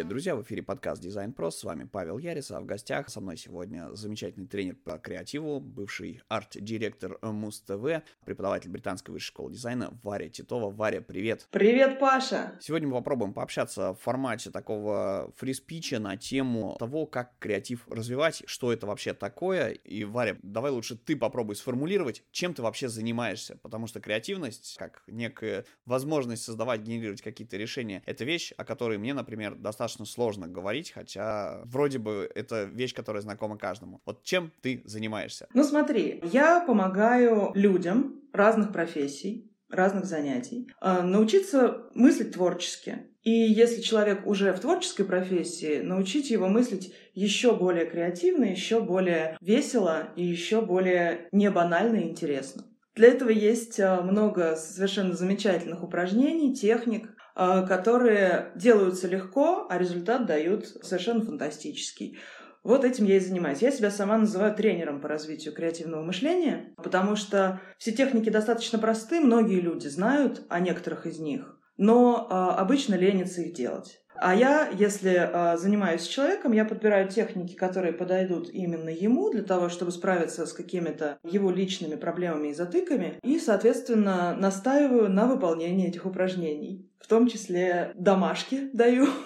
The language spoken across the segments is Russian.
Привет, друзья! В эфире подкаст Design Pro. С вами Павел Ярис, а в гостях со мной сегодня замечательный тренер по креативу, бывший арт-директор Муз-ТВ, преподаватель британской высшей школы дизайна Варя Титова. Варя, привет! Привет, Паша! Сегодня мы попробуем пообщаться в формате такого фриспича на тему того, как креатив развивать, что это вообще такое. И, Варя, давай лучше ты попробуй сформулировать, чем ты вообще занимаешься, потому что креативность, как некая возможность создавать, генерировать какие-то решения, это вещь, о которой мне, например, достаточно сложно говорить, хотя вроде бы это вещь, которая знакома каждому. Вот чем ты занимаешься? Ну смотри, я помогаю людям разных профессий, разных занятий, э, научиться мыслить творчески. И если человек уже в творческой профессии, научить его мыслить еще более креативно, еще более весело и еще более не банально и интересно. Для этого есть э, много совершенно замечательных упражнений, техник, а, которые делаются легко, а результат дают совершенно фантастический. Вот этим я и занимаюсь. Я себя сама называю тренером по развитию креативного мышления, потому что все техники достаточно просты, многие люди знают о некоторых из них, но э, обычно ленятся их делать. А я, если э, занимаюсь человеком, я подбираю техники, которые подойдут именно ему для того, чтобы справиться с какими-то его личными проблемами и затыками, и, соответственно, настаиваю на выполнении этих упражнений. В том числе домашки даю.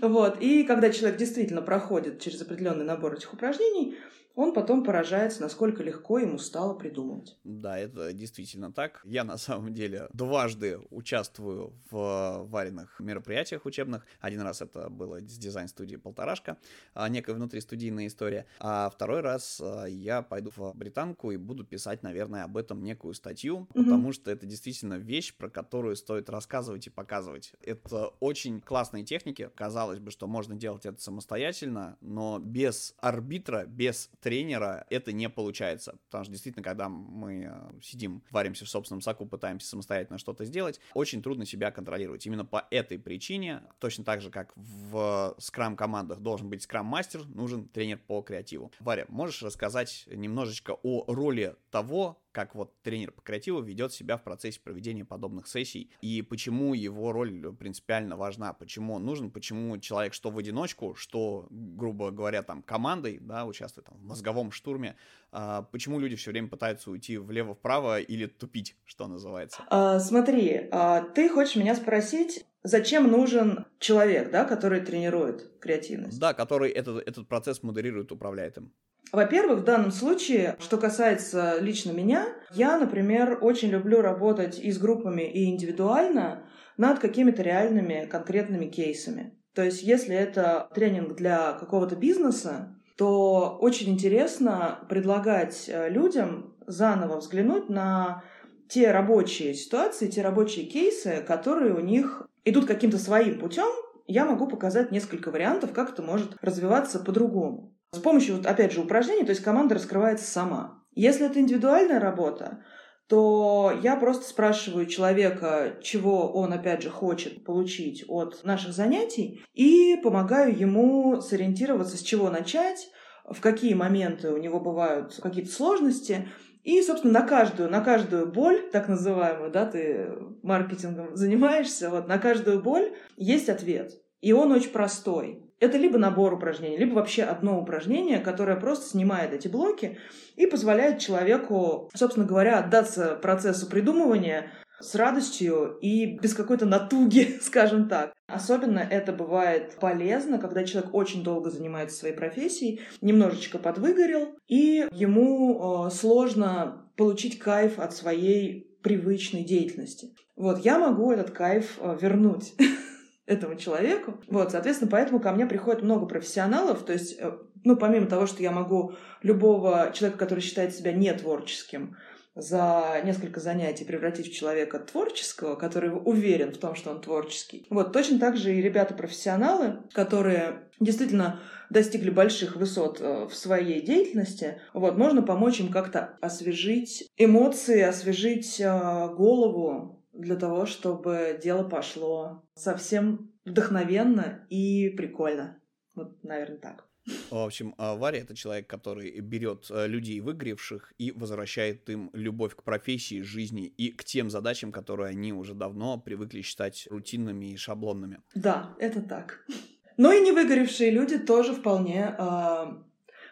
Вот. И когда человек действительно проходит через определенный набор этих упражнений, он потом поражается, насколько легко ему стало придумывать. Да, это действительно так. Я на самом деле дважды участвую в вареных мероприятиях учебных. Один раз это было с дизайн-студии «Полторашка», а, некая внутристудийная история. А второй раз а, я пойду в британку и буду писать, наверное, об этом некую статью, mm-hmm. потому что это действительно вещь, про которую стоит рассказывать и показывать. Это очень классные техники. Казалось бы, что можно делать это самостоятельно, но без арбитра, без тренера это не получается. Потому что действительно, когда мы э, сидим, варимся в собственном соку, пытаемся самостоятельно что-то сделать, очень трудно себя контролировать. Именно по этой причине, точно так же, как в скрам-командах должен быть скрам-мастер, нужен тренер по креативу. Варя, можешь рассказать немножечко о роли того, как вот тренер по креативу ведет себя в процессе проведения подобных сессий и почему его роль принципиально важна, почему он нужен, почему человек что в одиночку, что, грубо говоря, там командой, да, участвует там, в мозговом штурме, а, почему люди все время пытаются уйти влево-вправо или тупить, что называется. А, смотри, а, ты хочешь меня спросить, зачем нужен человек, да, который тренирует креативность? Да, который этот, этот процесс модерирует, управляет им. Во-первых, в данном случае, что касается лично меня, я, например, очень люблю работать и с группами, и индивидуально над какими-то реальными конкретными кейсами. То есть, если это тренинг для какого-то бизнеса, то очень интересно предлагать э, людям заново взглянуть на те рабочие ситуации, те рабочие кейсы, которые у них идут каким-то своим путем, я могу показать несколько вариантов, как это может развиваться по-другому. С помощью, вот, опять же, упражнений, то есть команда раскрывается сама. Если это индивидуальная работа, то я просто спрашиваю человека, чего он, опять же, хочет получить от наших занятий, и помогаю ему сориентироваться, с чего начать, в какие моменты у него бывают какие-то сложности, и, собственно, на каждую, на каждую боль, так называемую, да, ты маркетингом занимаешься, вот на каждую боль есть ответ. И он очень простой это либо набор упражнений, либо вообще одно упражнение, которое просто снимает эти блоки и позволяет человеку, собственно говоря, отдаться процессу придумывания с радостью и без какой-то натуги, скажем так. Особенно это бывает полезно, когда человек очень долго занимается своей профессией, немножечко подвыгорел, и ему э, сложно получить кайф от своей привычной деятельности. Вот, я могу этот кайф э, вернуть. этому человеку. Вот, соответственно, поэтому ко мне приходит много профессионалов, то есть, э, ну, помимо того, что я могу любого человека, который считает себя не творческим, за несколько занятий превратить в человека творческого, который уверен в том, что он творческий. Вот точно так же и ребята-профессионалы, которые действительно достигли больших высот э, в своей деятельности, вот, можно помочь им как-то освежить эмоции, освежить э, голову, для того, чтобы дело пошло совсем вдохновенно и прикольно. Вот, наверное, так. В общем, а, Варя — это человек, который берет э, людей выгоревших и возвращает им любовь к профессии, жизни и к тем задачам, которые они уже давно привыкли считать рутинными и шаблонными. Да, это так. Но и не выгоревшие люди тоже вполне э,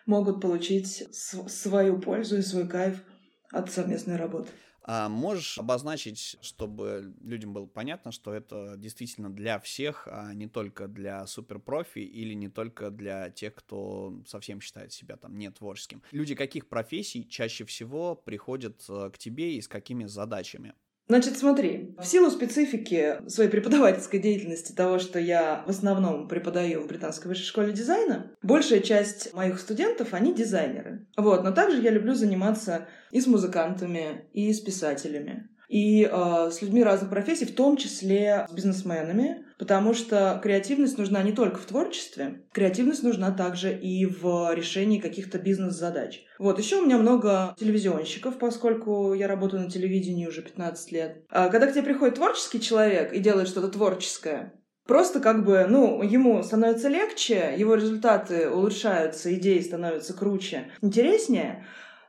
могут получить свою пользу и свой кайф от совместной работы. А можешь обозначить, чтобы людям было понятно, что это действительно для всех, а не только для суперпрофи или не только для тех, кто совсем считает себя там не творческим. Люди каких профессий чаще всего приходят э, к тебе и с какими задачами? Значит, смотри, в силу специфики своей преподавательской деятельности, того, что я в основном преподаю в Британской высшей школе дизайна, большая часть моих студентов, они дизайнеры. Вот, но также я люблю заниматься и с музыкантами, и с писателями и э, с людьми разных профессий, в том числе с бизнесменами, потому что креативность нужна не только в творчестве, креативность нужна также и в решении каких-то бизнес-задач. Вот, еще у меня много телевизионщиков, поскольку я работаю на телевидении уже 15 лет. А когда к тебе приходит творческий человек и делает что-то творческое, Просто как бы, ну, ему становится легче, его результаты улучшаются, идеи становятся круче, интереснее,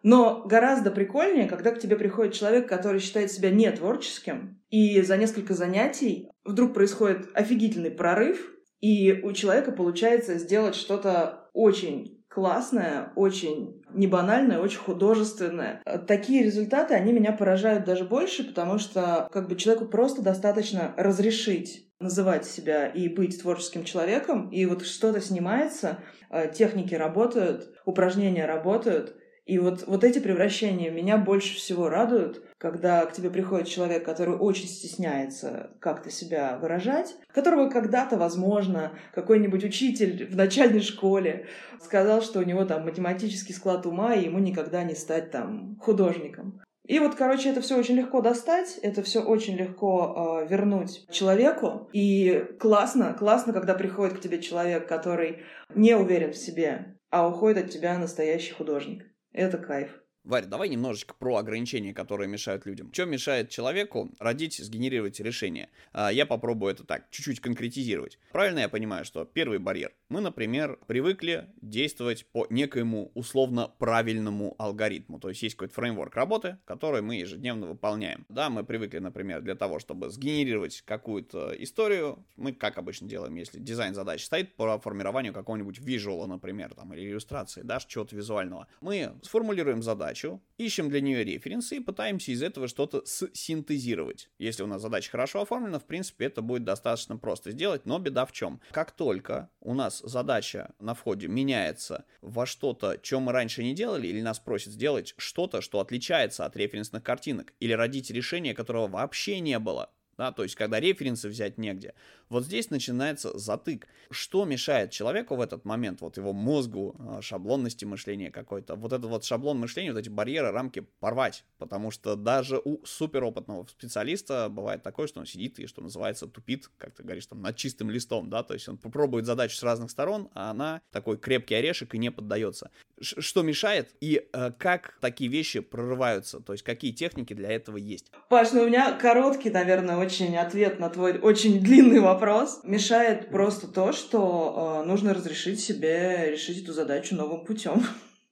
но гораздо прикольнее, когда к тебе приходит человек, который считает себя не творческим, и за несколько занятий вдруг происходит офигительный прорыв, и у человека получается сделать что-то очень классное, очень не банальное, очень художественное. Такие результаты, они меня поражают даже больше, потому что как бы человеку просто достаточно разрешить называть себя и быть творческим человеком, и вот что-то снимается, э, техники работают, упражнения работают, и вот, вот эти превращения меня больше всего радуют, когда к тебе приходит человек, который очень стесняется как-то себя выражать, которого когда-то, возможно, какой-нибудь учитель в начальной школе сказал, что у него там математический склад ума, и ему никогда не стать там художником. И вот, короче, это все очень легко достать, это все очень легко э, вернуть человеку. И классно, классно, когда приходит к тебе человек, который не уверен в себе, а уходит от тебя настоящий художник. Это кайф. Варя, давай немножечко про ограничения, которые мешают людям. Что мешает человеку родить, сгенерировать решение? А, я попробую это так, чуть-чуть конкретизировать. Правильно я понимаю, что первый барьер. Мы, например, привыкли действовать по некоему условно правильному алгоритму. То есть есть какой-то фреймворк работы, который мы ежедневно выполняем. Да, мы привыкли, например, для того, чтобы сгенерировать какую-то историю, мы, как обычно делаем, если дизайн задач стоит по формированию какого-нибудь визуала, например, там, или иллюстрации, да, чего-то визуального. Мы сформулируем задачу, ищем для нее референсы и пытаемся из этого что-то синтезировать. Если у нас задача хорошо оформлена, в принципе, это будет достаточно просто сделать, но беда в чем? Как только у нас задача на входе меняется во что-то, что мы раньше не делали, или нас просят сделать что-то, что отличается от референсных картинок, или родить решение, которого вообще не было, да, то есть когда референсы взять негде. Вот здесь начинается затык. Что мешает человеку в этот момент, вот его мозгу, а, шаблонности мышления какой-то, вот этот вот шаблон мышления, вот эти барьеры, рамки порвать, потому что даже у суперопытного специалиста бывает такое, что он сидит и, что называется, тупит, как ты говоришь, там, над чистым листом, да, то есть он попробует задачу с разных сторон, а она такой крепкий орешек и не поддается. Что мешает и э, как такие вещи прорываются, то есть какие техники для этого есть? Паш, ну у меня короткий, наверное, очень ответ на твой очень длинный вопрос. Мешает просто то, что э, нужно разрешить себе решить эту задачу новым путем.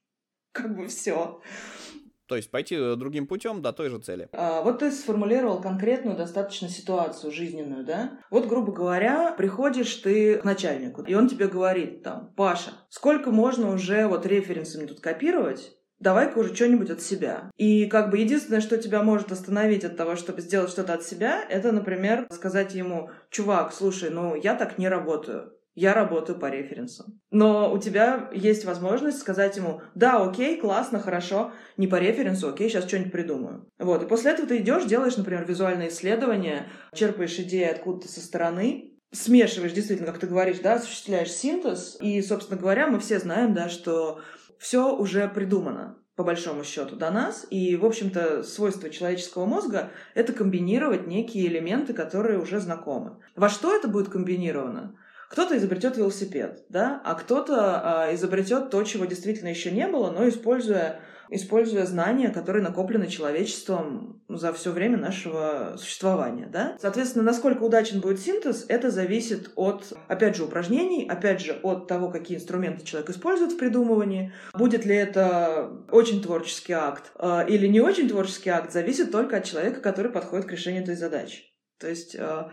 Как бы все. То есть пойти э, другим путем до той же цели. А, вот ты сформулировал конкретную достаточно ситуацию жизненную, да? Вот, грубо говоря, приходишь ты к начальнику, и он тебе говорит там, Паша, сколько можно уже вот референсами тут копировать, давай-ка уже что-нибудь от себя. И как бы единственное, что тебя может остановить от того, чтобы сделать что-то от себя, это, например, сказать ему, чувак, слушай, ну я так не работаю. Я работаю по референсам. Но у тебя есть возможность сказать ему, да, окей, классно, хорошо, не по референсу, окей, сейчас что-нибудь придумаю. Вот, и после этого ты идешь, делаешь, например, визуальное исследование, черпаешь идеи откуда-то со стороны, смешиваешь, действительно, как ты говоришь, да, осуществляешь синтез. И, собственно говоря, мы все знаем, да, что все уже придумано по большому счету, до нас. И, в общем-то, свойство человеческого мозга — это комбинировать некие элементы, которые уже знакомы. Во что это будет комбинировано? Кто-то изобретет велосипед, да, а кто-то а, изобретет то, чего действительно еще не было, но используя используя знания, которые накоплены человечеством за все время нашего существования, да? Соответственно, насколько удачен будет синтез, это зависит от, опять же, упражнений, опять же, от того, какие инструменты человек использует в придумывании. Будет ли это очень творческий акт э, или не очень творческий акт, зависит только от человека, который подходит к решению этой задачи. То есть э,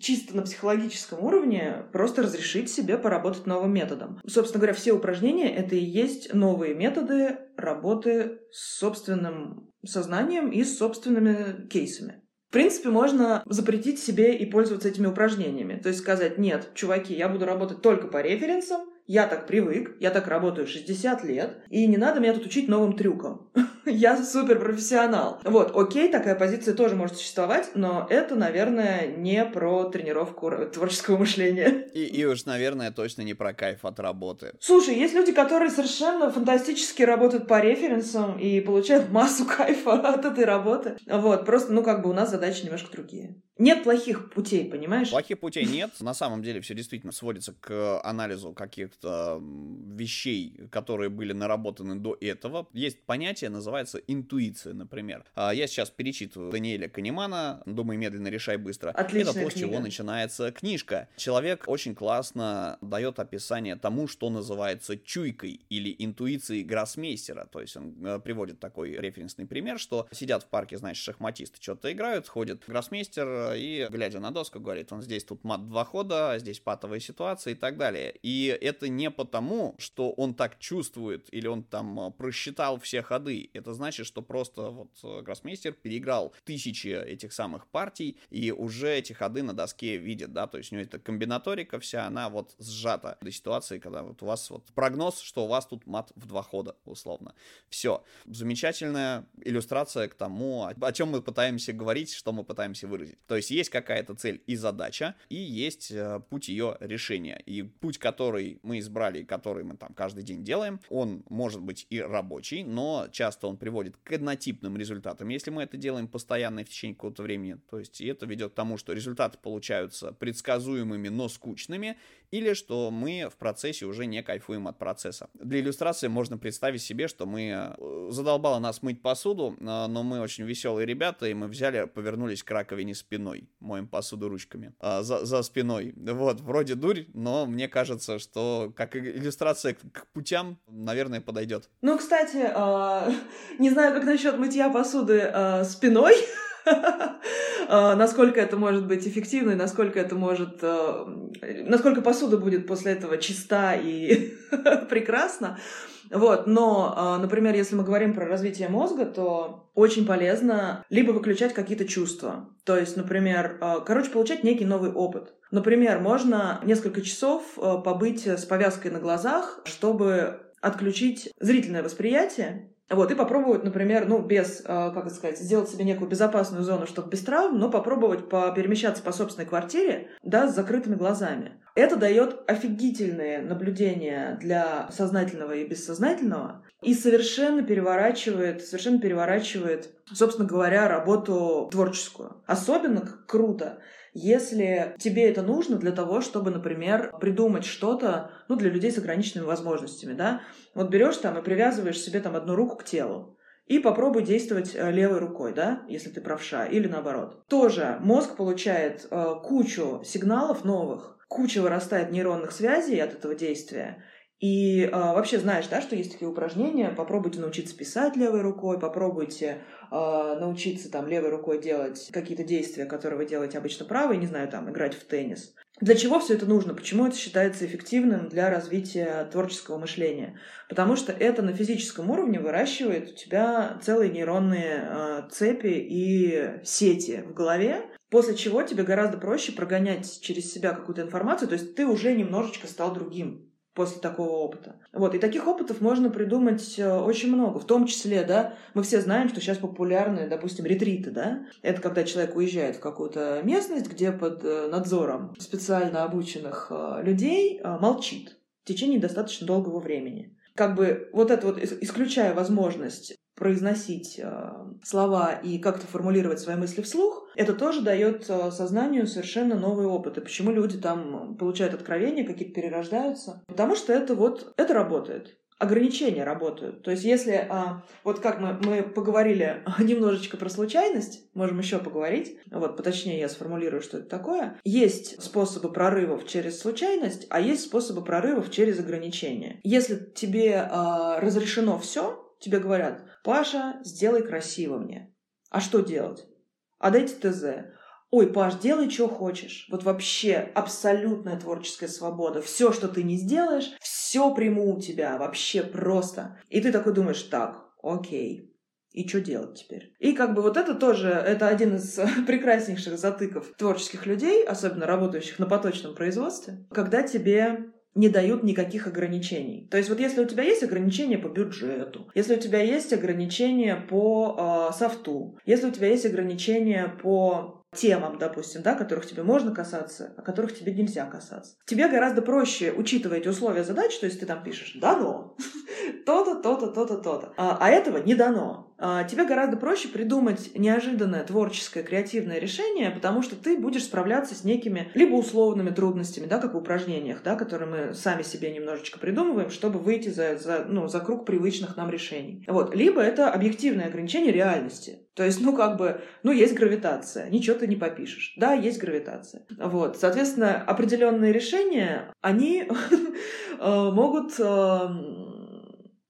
чисто на психологическом уровне просто разрешить себе поработать новым методом. Собственно говоря, все упражнения — это и есть новые методы работы с собственным сознанием и с собственными кейсами. В принципе, можно запретить себе и пользоваться этими упражнениями. То есть сказать, нет, чуваки, я буду работать только по референсам, я так привык, я так работаю 60 лет, и не надо меня тут учить новым трюкам. я супер профессионал. Вот, окей, такая позиция тоже может существовать, но это, наверное, не про тренировку творческого мышления. И, и уж, наверное, точно не про кайф от работы. Слушай, есть люди, которые совершенно фантастически работают по референсам и получают массу кайфа от этой работы. Вот, просто, ну, как бы у нас задачи немножко другие. Нет плохих путей, понимаешь? Плохих путей нет. На самом деле все действительно сводится к анализу каких-то вещей, которые были наработаны до этого. Есть понятие, называется интуиция, например. А, я сейчас перечитываю Даниэля Канемана «Думай медленно, решай быстро». Отличная Это то, с чего начинается книжка. Человек очень классно дает описание тому, что называется чуйкой или интуицией гроссмейстера. То есть он э, приводит такой референсный пример, что сидят в парке, значит, шахматисты что-то играют, ходит гроссмейстер, и, глядя на доску, говорит, он здесь тут мат два хода, а здесь патовая ситуация и так далее. И это не потому, что он так чувствует или он там а, просчитал все ходы. Это значит, что просто вот э, гроссмейстер переиграл тысячи этих самых партий и уже эти ходы на доске видит, да, то есть у него эта комбинаторика вся, она вот сжата до ситуации, когда вот у вас вот прогноз, что у вас тут мат в два хода, условно. Все. Замечательная иллюстрация к тому, о чем мы пытаемся говорить, что мы пытаемся выразить. То есть есть какая-то цель и задача, и есть э, путь ее решения. И путь, который мы избрали, который мы там каждый день делаем, он может быть и рабочий, но часто он приводит к однотипным результатам, если мы это делаем постоянно в течение какого-то времени. То есть это ведет к тому, что результаты получаются предсказуемыми, но скучными, или что мы в процессе уже не кайфуем от процесса. Для иллюстрации можно представить себе, что мы э, задолбало нас мыть посуду, э, но мы очень веселые ребята, и мы взяли, повернулись к раковине спиной, моем посуду ручками, а, за, за спиной. Вот, вроде дурь, но мне кажется, что как иллюстрация к, к путям, наверное, подойдет. Ну, кстати, э, не знаю, как насчет мытья посуды э, спиной, А, насколько это может быть эффективно и насколько это может... Насколько посуда будет после этого чиста и прекрасна. Вот, но, а, например, если мы говорим про развитие мозга, то очень полезно либо выключать какие-то чувства. То есть, например, короче, получать некий новый опыт. Например, можно несколько часов побыть с повязкой на глазах, чтобы отключить зрительное восприятие вот, и попробовать, например, ну, без, как это сказать, сделать себе некую безопасную зону, чтобы без травм, но попробовать перемещаться по собственной квартире, да, с закрытыми глазами. Это дает офигительные наблюдения для сознательного и бессознательного и совершенно переворачивает, совершенно переворачивает, собственно говоря, работу творческую. Особенно круто, если тебе это нужно для того, чтобы, например, придумать что-то, ну, для людей с ограниченными возможностями, да, вот берешь там и привязываешь себе там одну руку к телу, и попробуй действовать э, левой рукой, да, если ты правша, или наоборот. Тоже мозг получает э, кучу сигналов новых, куча вырастает нейронных связей от этого действия, и э, вообще знаешь, да, что есть такие упражнения, попробуйте научиться писать левой рукой, попробуйте э, научиться там левой рукой делать какие-то действия, которые вы делаете обычно правой, не знаю, там играть в теннис. Для чего все это нужно? Почему это считается эффективным для развития творческого мышления? Потому что это на физическом уровне выращивает у тебя целые нейронные э, цепи и сети в голове, после чего тебе гораздо проще прогонять через себя какую-то информацию, то есть ты уже немножечко стал другим после такого опыта. Вот, и таких опытов можно придумать э, очень много, в том числе, да, мы все знаем, что сейчас популярны, допустим, ретриты, да, это когда человек уезжает в какую-то местность, где под э, надзором специально обученных э, людей молчит в течение достаточно долгого времени. Как бы вот это вот, исключая возможность произносить слова и как-то формулировать свои мысли вслух, это тоже дает э, сознанию совершенно новый опыт. И почему люди там получают откровения, какие-то перерождаются? Потому что это вот, это работает. ограничения работают. То есть если, а, вот как мы, мы поговорили немножечко про случайность, можем еще поговорить, вот поточнее я сформулирую, что это такое. Есть способы прорывов через случайность, а есть способы прорывов через ограничения. Если тебе а, разрешено все, тебе говорят, Паша, сделай красиво мне. А что делать? А дайте ТЗ. Ой, Паш, делай, что хочешь. Вот вообще абсолютная творческая свобода. Все, что ты не сделаешь, все приму у тебя. Вообще просто. И ты такой думаешь, так, окей, и что делать теперь? И как бы вот это тоже, это один из прекраснейших затыков творческих людей, особенно работающих на поточном производстве, когда тебе не дают никаких ограничений. То есть вот если у тебя есть ограничения по бюджету, если у тебя есть ограничения по э, софту, если у тебя есть ограничения по темам, допустим, да, которых тебе можно касаться, а которых тебе нельзя касаться. Тебе гораздо проще, учитывая эти условия задач, то есть ты там пишешь «дано», то-то, то-то, то-то, то-то, а, а этого не дано. А, тебе гораздо проще придумать неожиданное творческое, креативное решение, потому что ты будешь справляться с некими либо условными трудностями, да, как в упражнениях, да, которые мы сами себе немножечко придумываем, чтобы выйти за, за, ну, за круг привычных нам решений. Вот. Либо это объективное ограничение реальности. То есть, ну, как бы, ну, есть гравитация, ничего ты не попишешь. Да, есть гравитация. Вот. Соответственно, определенные решения, они э, могут... Э,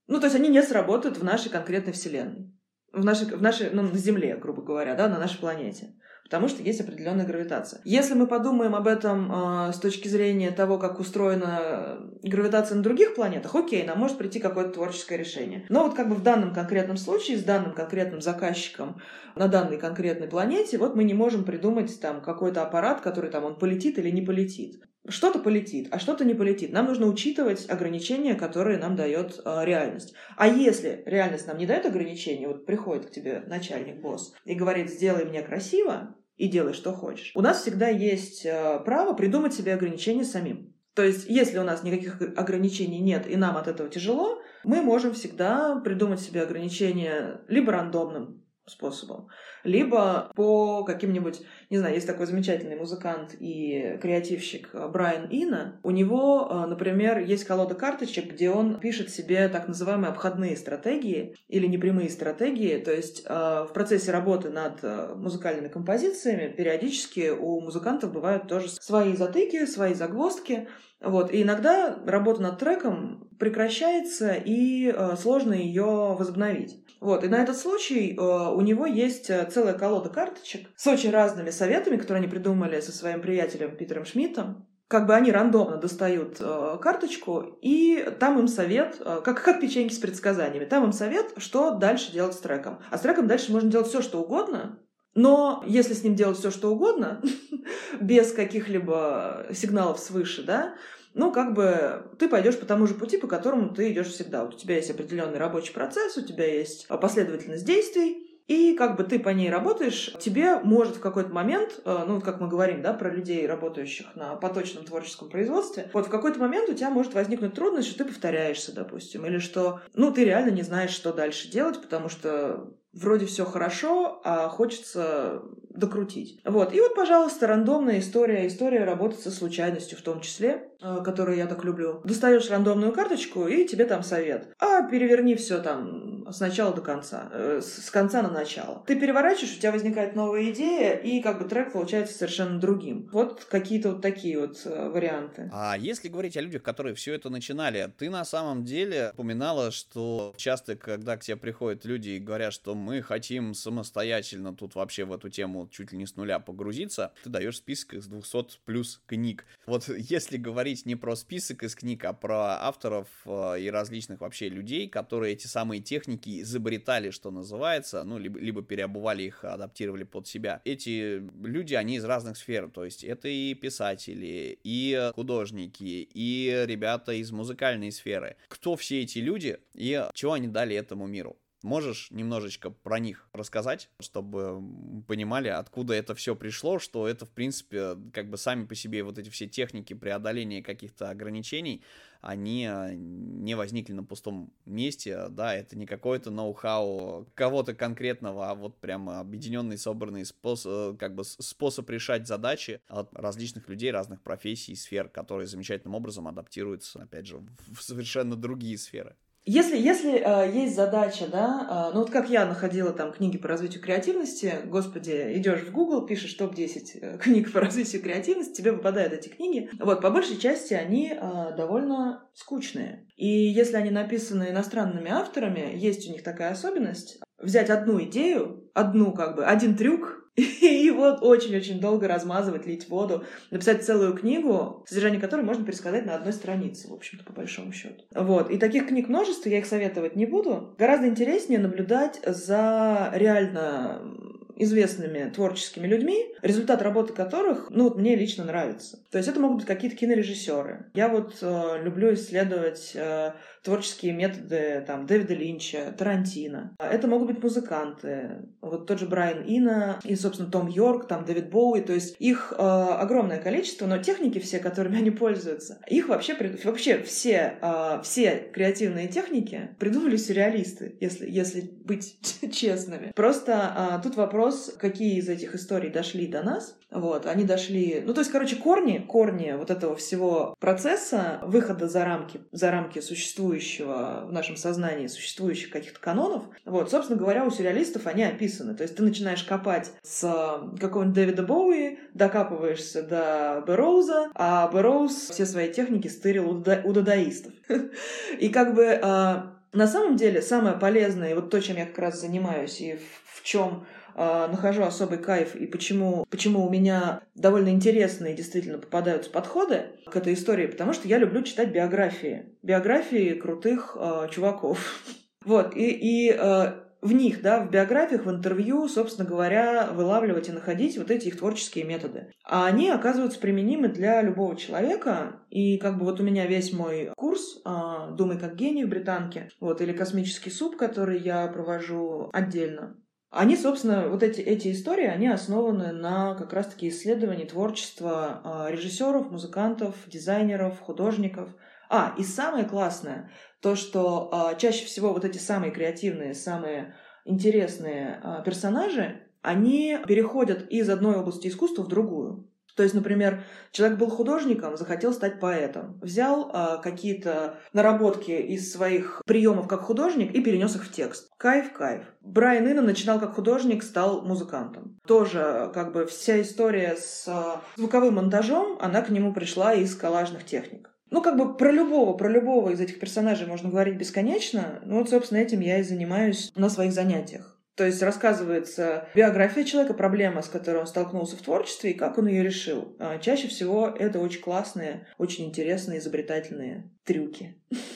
ну, то есть они не сработают в нашей конкретной вселенной в нашей, в нашей, ну, на Земле, грубо говоря, да, на нашей планете. Потому что есть определенная гравитация. Если мы подумаем об этом э, с точки зрения того, как устроена гравитация на других планетах, окей, нам может прийти какое-то творческое решение. Но вот как бы в данном конкретном случае, с данным конкретным заказчиком на данной конкретной планете, вот мы не можем придумать там какой-то аппарат, который там он полетит или не полетит. Что-то полетит, а что-то не полетит. Нам нужно учитывать ограничения, которые нам дает э, реальность. А если реальность нам не дает ограничения, вот приходит к тебе начальник, босс, и говорит, сделай мне красиво, и делай, что хочешь. У нас всегда есть э, право придумать себе ограничения самим. То есть, если у нас никаких ограничений нет, и нам от этого тяжело, мы можем всегда придумать себе ограничения либо рандомным способом, либо по каким-нибудь, не знаю, есть такой замечательный музыкант и креативщик Брайан Ина. У него, э, например, есть колода карточек, где он пишет себе так называемые обходные стратегии или непрямые стратегии. То есть э, в процессе работы над э, музыкальными композициями периодически у музыкантов бывают тоже свои затыки, свои загвоздки. Вот. И иногда работа над треком прекращается, и сложно ее возобновить. Вот, и на этот случай э, у него есть э, целая колода карточек с очень разными советами, которые они придумали со своим приятелем Питером Шмидтом. Как бы они рандомно достают э, карточку, и там им совет, э, как, как печеньки с предсказаниями, там им совет, что дальше делать с треком. А с треком дальше можно делать все, что угодно, но если с ним делать все, что угодно, без каких-либо сигналов свыше, да, ну, как бы ты пойдешь по тому же пути, по которому ты идешь всегда. Вот у тебя есть определенный рабочий процесс, у тебя есть последовательность действий, и как бы ты по ней работаешь, тебе может в какой-то момент, э, ну, как мы говорим, да, про людей, работающих на поточном творческом производстве, вот в какой-то момент у тебя может возникнуть трудность, что ты повторяешься, допустим, или что, ну, ты реально не знаешь, что дальше делать, потому что вроде все хорошо, а хочется докрутить. Вот. И вот, пожалуйста, рандомная история. История работы со случайностью в том числе, э, которую я так люблю. Достаешь рандомную карточку, и тебе там совет. А переверни все там с начала до конца. Э, с конца на начало. Ты переворачиваешь, у тебя возникает новая идея, и как бы трек получается совершенно другим. Вот какие-то вот такие вот э, варианты. А если говорить о людях, которые все это начинали, ты на самом деле упоминала, что часто, когда к тебе приходят люди и говорят, что мы хотим самостоятельно тут вообще в эту тему чуть ли не с нуля погрузиться, ты даешь список из 200 плюс книг. Вот если говорить не про список из книг, а про авторов э, и различных вообще людей, которые эти самые техники изобретали, что называется, ну, либо, либо переобували их, адаптировали под себя. Эти люди, они из разных сфер, то есть это и писатели, и художники, и ребята из музыкальной сферы. Кто все эти люди и чего они дали этому миру? Можешь немножечко про них рассказать, чтобы понимали, откуда это все пришло, что это, в принципе, как бы сами по себе вот эти все техники преодоления каких-то ограничений, они а, не возникли на пустом месте, да, это не какой-то ноу-хау кого-то конкретного, а вот прямо объединенный, собранный способ, как бы способ решать задачи от различных людей, разных профессий и сфер, которые замечательным образом адаптируются, опять же, в совершенно другие сферы. Если, если э, есть задача, да, э, ну вот как я находила там книги по развитию креативности, господи, идешь в Google, пишешь топ-10 э, книг по развитию креативности, тебе выпадают эти книги. Вот, по большей части они э, довольно скучные. И если они написаны иностранными авторами, есть у них такая особенность, взять одну идею, одну как бы, один трюк, и вот очень-очень долго размазывать, лить воду, написать целую книгу, содержание которой можно пересказать на одной странице, в общем-то, по большому счету. Вот. И таких книг множество, я их советовать не буду. Гораздо интереснее наблюдать за реально известными творческими людьми, результат работы которых, ну, вот мне лично нравится. То есть это могут быть какие-то кинорежиссеры. Я вот э, люблю исследовать э, творческие методы там Дэвида Линча, Тарантино. Это могут быть музыканты. Вот тот же Брайан Ина и, собственно, Том Йорк, там Дэвид Боуи. То есть их э, огромное количество, но техники все, которыми они пользуются, их вообще, вообще все, э, все креативные техники придумали сюрреалисты, если, если быть честными. Просто э, тут вопрос, какие из этих историй дошли до нас. Вот, они дошли... Ну, то есть, короче, корни, корни вот этого всего процесса выхода за рамки, за рамки существующего в нашем сознании, существующих каких-то канонов, вот, собственно говоря, у сюрреалистов они описаны. То есть ты начинаешь копать с какого-нибудь Дэвида Боуи, докапываешься до Бэрроуза, а Бэрроуз все свои техники стырил у дадаистов. И как бы а, на самом деле самое полезное, и вот то, чем я как раз занимаюсь, и в чем э, нахожу особый кайф и почему, почему у меня довольно интересные действительно попадаются подходы к этой истории, потому что я люблю читать биографии. Биографии крутых э, чуваков. Вот, и, и э, в них, да, в биографиях, в интервью, собственно говоря, вылавливать и находить вот эти их творческие методы. А они оказываются применимы для любого человека. И как бы вот у меня весь мой курс «Думай как гений» в британке, вот, или «Космический суп», который я провожу отдельно. Они, собственно, вот эти, эти истории, они основаны на как раз-таки исследовании творчества а, режиссеров, музыкантов, дизайнеров, художников. А, и самое классное, то, что а, чаще всего вот эти самые креативные, самые интересные а, персонажи, они переходят из одной области искусства в другую. То есть, например, человек был художником, захотел стать поэтом, взял э, какие-то наработки из своих приемов как художник и перенес их в текст. Кайф, кайф. Брайан Инна начинал как художник, стал музыкантом. Тоже как бы вся история с э, звуковым монтажом, она к нему пришла из коллажных техник. Ну, как бы про любого, про любого из этих персонажей можно говорить бесконечно. Ну, вот, собственно, этим я и занимаюсь на своих занятиях. То есть рассказывается биография человека, проблема, с которой он столкнулся в творчестве и как он ее решил. А чаще всего это очень классные, очень интересные, изобретательные трюки.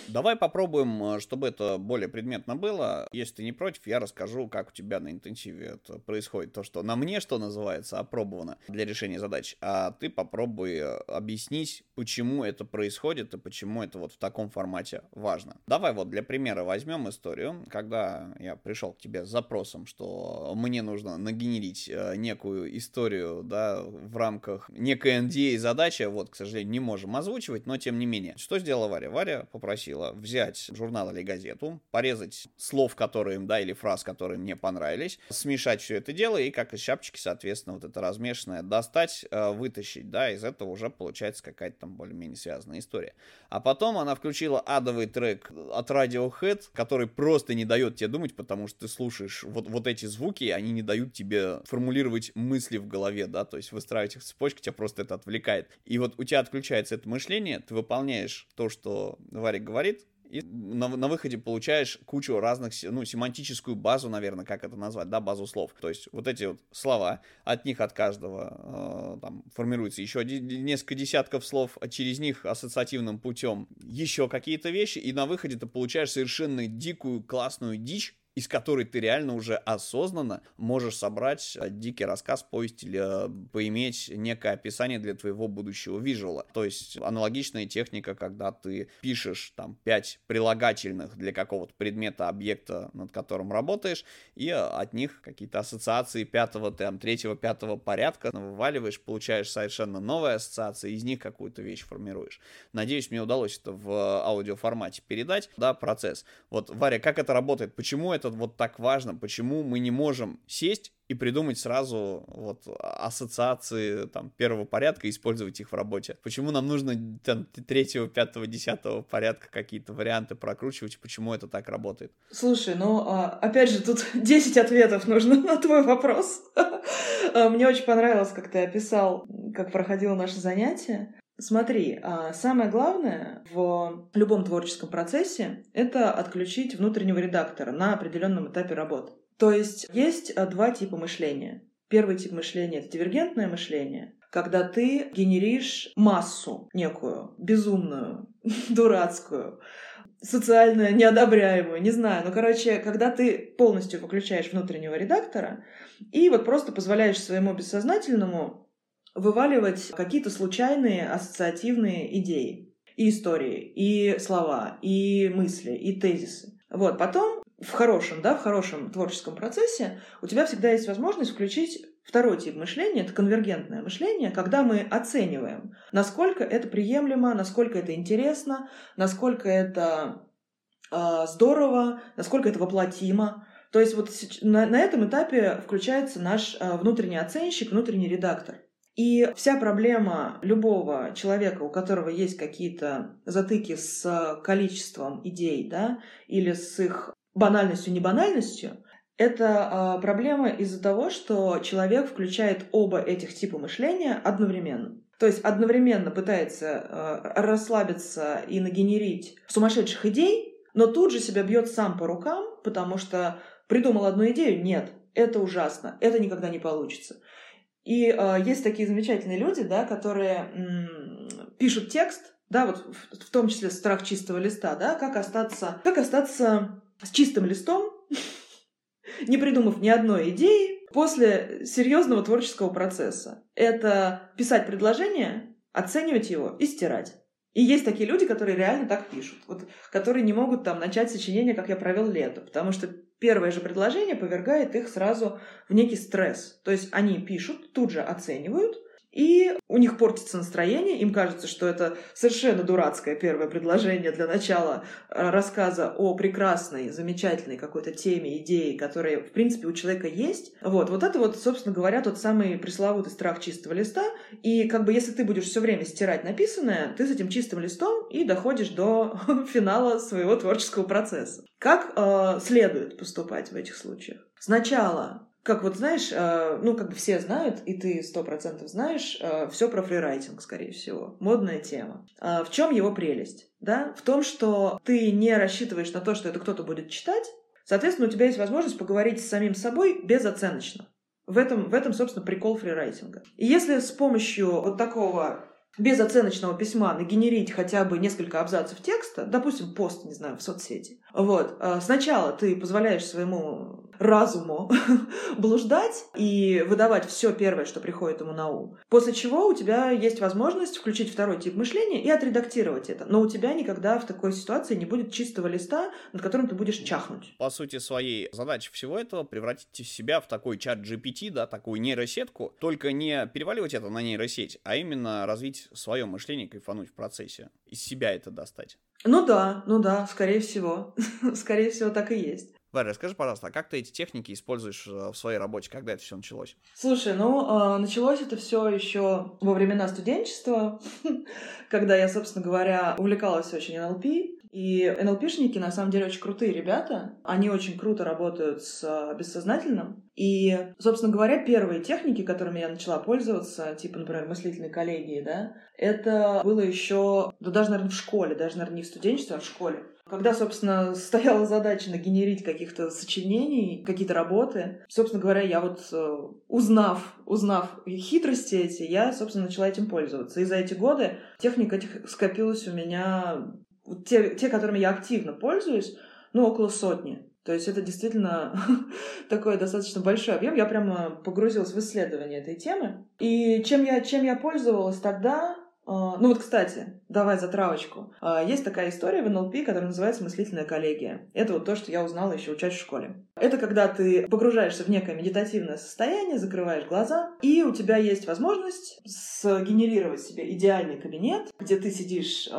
Давай попробуем, э, чтобы это более предметно было. Если ты не против, я расскажу, как у тебя на интенсиве это происходит. То, что на мне, что называется, опробовано для решения задач. А ты попробуй э, объяснить, почему это происходит и почему это вот в таком формате важно. Давай вот для примера возьмем историю. Когда я пришел к тебе с запросом, что мне нужно нагенерить э, некую историю, да, в рамках некой NDA задачи, вот, к сожалению, не можем озвучивать, но тем не менее. Что сделала? Варя? Варя попросила взять журнал или газету, порезать слов, которые им, да, или фраз, которые мне понравились, смешать все это дело и как из шапочки, соответственно, вот это размешанное достать, э, вытащить, да, из этого уже получается какая-то там более-менее связанная история. А потом она включила адовый трек от Radiohead, который просто не дает тебе думать, потому что ты слушаешь вот, вот эти звуки, они не дают тебе формулировать мысли в голове, да, то есть выстраивать их в цепочку, тебя просто это отвлекает. И вот у тебя отключается это мышление, ты выполняешь то, что Варик говорит, и на, на выходе получаешь кучу разных, ну, семантическую базу, наверное, как это назвать, да, базу слов. То есть вот эти вот слова, от них от каждого э, там формируется еще несколько десятков слов, а через них ассоциативным путем еще какие-то вещи, и на выходе ты получаешь совершенно дикую, классную дичь, из которой ты реально уже осознанно можешь собрать э, дикий рассказ, повесть или э, поиметь некое описание для твоего будущего визуала. То есть аналогичная техника, когда ты пишешь там 5 прилагательных для какого-то предмета, объекта, над которым работаешь, и э, от них какие-то ассоциации пятого, там, третьего, пятого порядка вываливаешь, получаешь совершенно новые ассоциации, из них какую-то вещь формируешь. Надеюсь, мне удалось это в аудиоформате передать, да, процесс. Вот, Варя, как это работает? Почему это это вот так важно, почему мы не можем сесть и придумать сразу вот ассоциации там первого порядка и использовать их в работе. Почему нам нужно там третьего, пятого, десятого порядка какие-то варианты прокручивать, почему это так работает? Слушай, ну, а, опять же, тут 10 ответов нужно на твой вопрос. А, мне очень понравилось, как ты описал, как проходило наше занятие. Смотри, а, самое главное в любом творческом процессе — это отключить внутреннего редактора на определенном этапе работы. То есть есть а, два типа мышления. Первый тип мышления — это дивергентное мышление, когда ты генеришь массу некую, безумную, дурацкую, социально неодобряемую, не знаю. Ну, короче, когда ты полностью выключаешь внутреннего редактора и вот просто позволяешь своему бессознательному вываливать какие-то случайные ассоциативные идеи, и истории, и слова, и мысли, и тезисы. Вот, потом в хорошем, да, в хорошем творческом процессе у тебя всегда есть возможность включить второй тип мышления, это конвергентное мышление, когда мы оцениваем, насколько это приемлемо, насколько это интересно, насколько это э, здорово, насколько это воплотимо. То есть вот на, на этом этапе включается наш э, внутренний оценщик, внутренний редактор. И вся проблема любого человека, у которого есть какие-то затыки с количеством идей, да, или с их банальностью, не банальностью, это э, проблема из-за того, что человек включает оба этих типа мышления одновременно. То есть одновременно пытается э, расслабиться и нагенерить сумасшедших идей, но тут же себя бьет сам по рукам, потому что придумал одну идею, нет, это ужасно, это никогда не получится. И э, есть такие замечательные люди, да, которые м- пишут текст, да, вот в, в том числе страх чистого листа, да, как остаться, как остаться с чистым листом, не придумав ни одной идеи, после серьезного творческого процесса. Это писать предложение, оценивать его и стирать. И есть такие люди, которые реально так пишут, вот, которые не могут там начать сочинение, как я провел лето, потому что первое же предложение повергает их сразу в некий стресс. То есть они пишут, тут же оценивают, и у них портится настроение, им кажется, что это совершенно дурацкое первое предложение для начала э, рассказа о прекрасной, замечательной какой-то теме, идее, которая, в принципе, у человека есть. Вот, вот это вот, собственно говоря, тот самый пресловутый страх чистого листа. И как бы если ты будешь все время стирать написанное, ты с этим чистым листом и доходишь до финала своего творческого процесса. Как э, следует поступать в этих случаях? Сначала как вот знаешь, э, ну, как бы все знают, и ты сто процентов знаешь, э, все про фрирайтинг, скорее всего. Модная тема. А в чем его прелесть? Да? В том, что ты не рассчитываешь на то, что это кто-то будет читать, соответственно, у тебя есть возможность поговорить с самим собой безоценочно. В этом, в этом, собственно, прикол фрирайтинга. И если с помощью вот такого безоценочного письма нагенерить хотя бы несколько абзацев текста, допустим, пост, не знаю, в соцсети. Вот. А сначала ты позволяешь своему разуму блуждать и выдавать все первое, что приходит ему на ум. После чего у тебя есть возможность включить второй тип мышления и отредактировать это. Но у тебя никогда в такой ситуации не будет чистого листа, над которым ты будешь чахнуть. По сути своей задача всего этого превратить себя в такой чат GPT, да, такую нейросетку, только не переваливать это на нейросеть, а именно развить свое мышление, кайфануть в процессе, из себя это достать. Ну да, ну да, скорее всего. скорее всего, так и есть. Варя, расскажи, пожалуйста, а как ты эти техники используешь э, в своей работе? Когда это все началось? Слушай, ну, э, началось это все еще во времена студенчества, когда я, собственно говоря, увлекалась очень НЛП. И НЛПшники, на самом деле, очень крутые ребята. Они очень круто работают с бессознательным. И, собственно говоря, первые техники, которыми я начала пользоваться, типа, например, мыслительной коллегии, да, это было еще, да даже, наверное, в школе, даже, наверное, не в студенчестве, а в школе. Когда, собственно, стояла задача нагенерить каких-то сочинений, какие-то работы, собственно говоря, я вот э, узнав, узнав хитрости эти, я, собственно, начала этим пользоваться. И за эти годы техник этих скопилась у меня, те, те, которыми я активно пользуюсь, ну, около сотни. То есть это действительно такой достаточно большой объем. Я прямо погрузилась в исследование этой темы. И чем я, чем я пользовалась тогда, ну вот, кстати, давай затравочку. А, есть такая история в НЛП, которая называется мыслительная коллегия. Это вот то, что я узнала еще учась в школе. Это когда ты погружаешься в некое медитативное состояние, закрываешь глаза, и у тебя есть возможность сгенерировать себе идеальный кабинет, где ты сидишь э,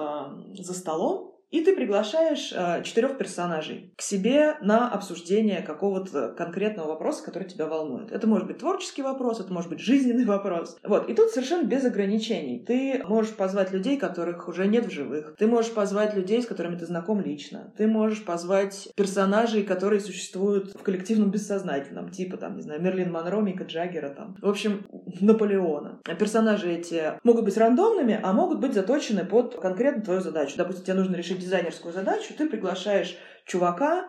за столом, и ты приглашаешь э, четырех персонажей к себе на обсуждение какого-то конкретного вопроса, который тебя волнует. Это может быть творческий вопрос, это может быть жизненный вопрос. Вот. И тут совершенно без ограничений. Ты можешь позвать людей, которых уже нет в живых. Ты можешь позвать людей, с которыми ты знаком лично. Ты можешь позвать персонажей, которые существуют в коллективном бессознательном, типа, там, не знаю, Мерлин Монро, Мика Джаггера, там. В общем, Наполеона. Персонажи эти могут быть рандомными, а могут быть заточены под конкретно твою задачу. Допустим, тебе нужно решить дизайнерскую задачу, ты приглашаешь чувака,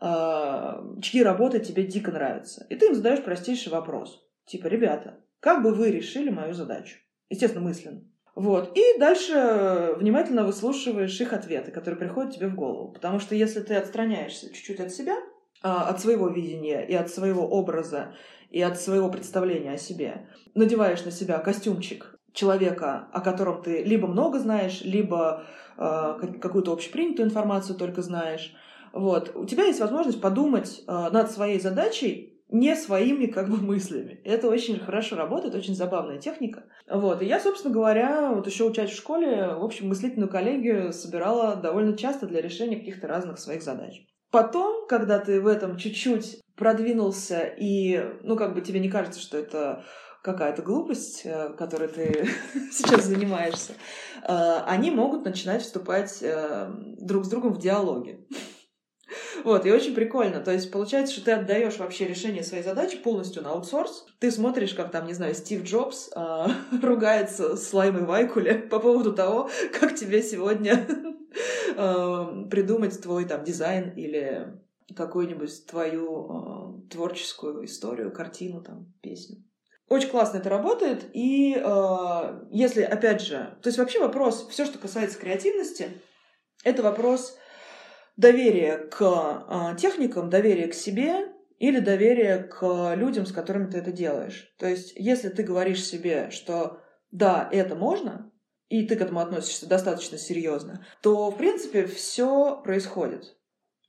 а, чьи работы тебе дико нравятся. И ты им задаешь простейший вопрос. Типа, ребята, как бы вы решили мою задачу? Естественно, мысленно. Вот. И дальше внимательно выслушиваешь их ответы, которые приходят тебе в голову. Потому что если ты отстраняешься чуть-чуть от себя, а, от своего видения и от своего образа, и от своего представления о себе, надеваешь на себя костюмчик человека, о котором ты либо много знаешь, либо э, какую-то общепринятую информацию только знаешь, вот, у тебя есть возможность подумать э, над своей задачей не своими как бы мыслями. Это очень хорошо работает, очень забавная техника. Вот. И я, собственно говоря, вот еще учась в школе, в общем, мыслительную коллегию собирала довольно часто для решения каких-то разных своих задач. Потом, когда ты в этом чуть-чуть продвинулся и, ну, как бы тебе не кажется, что это какая-то глупость, э, которой ты сейчас занимаешься, э, они могут начинать вступать э, друг с другом в диалоги. Вот, и очень прикольно. То есть получается, что ты отдаешь вообще решение своей задачи полностью на аутсорс. Ты смотришь, как там, не знаю, Стив Джобс э, ругается с Лаймой Вайкуле по поводу того, как тебе сегодня э, придумать твой там дизайн или какую-нибудь твою э, творческую историю, картину, там, песню. Очень классно это работает, и э, если, опять же, то есть вообще вопрос, все, что касается креативности, это вопрос доверия к э, техникам, доверия к себе или доверия к людям, с которыми ты это делаешь. То есть, если ты говоришь себе, что да, это можно, и ты к этому относишься достаточно серьезно, то, в принципе, все происходит.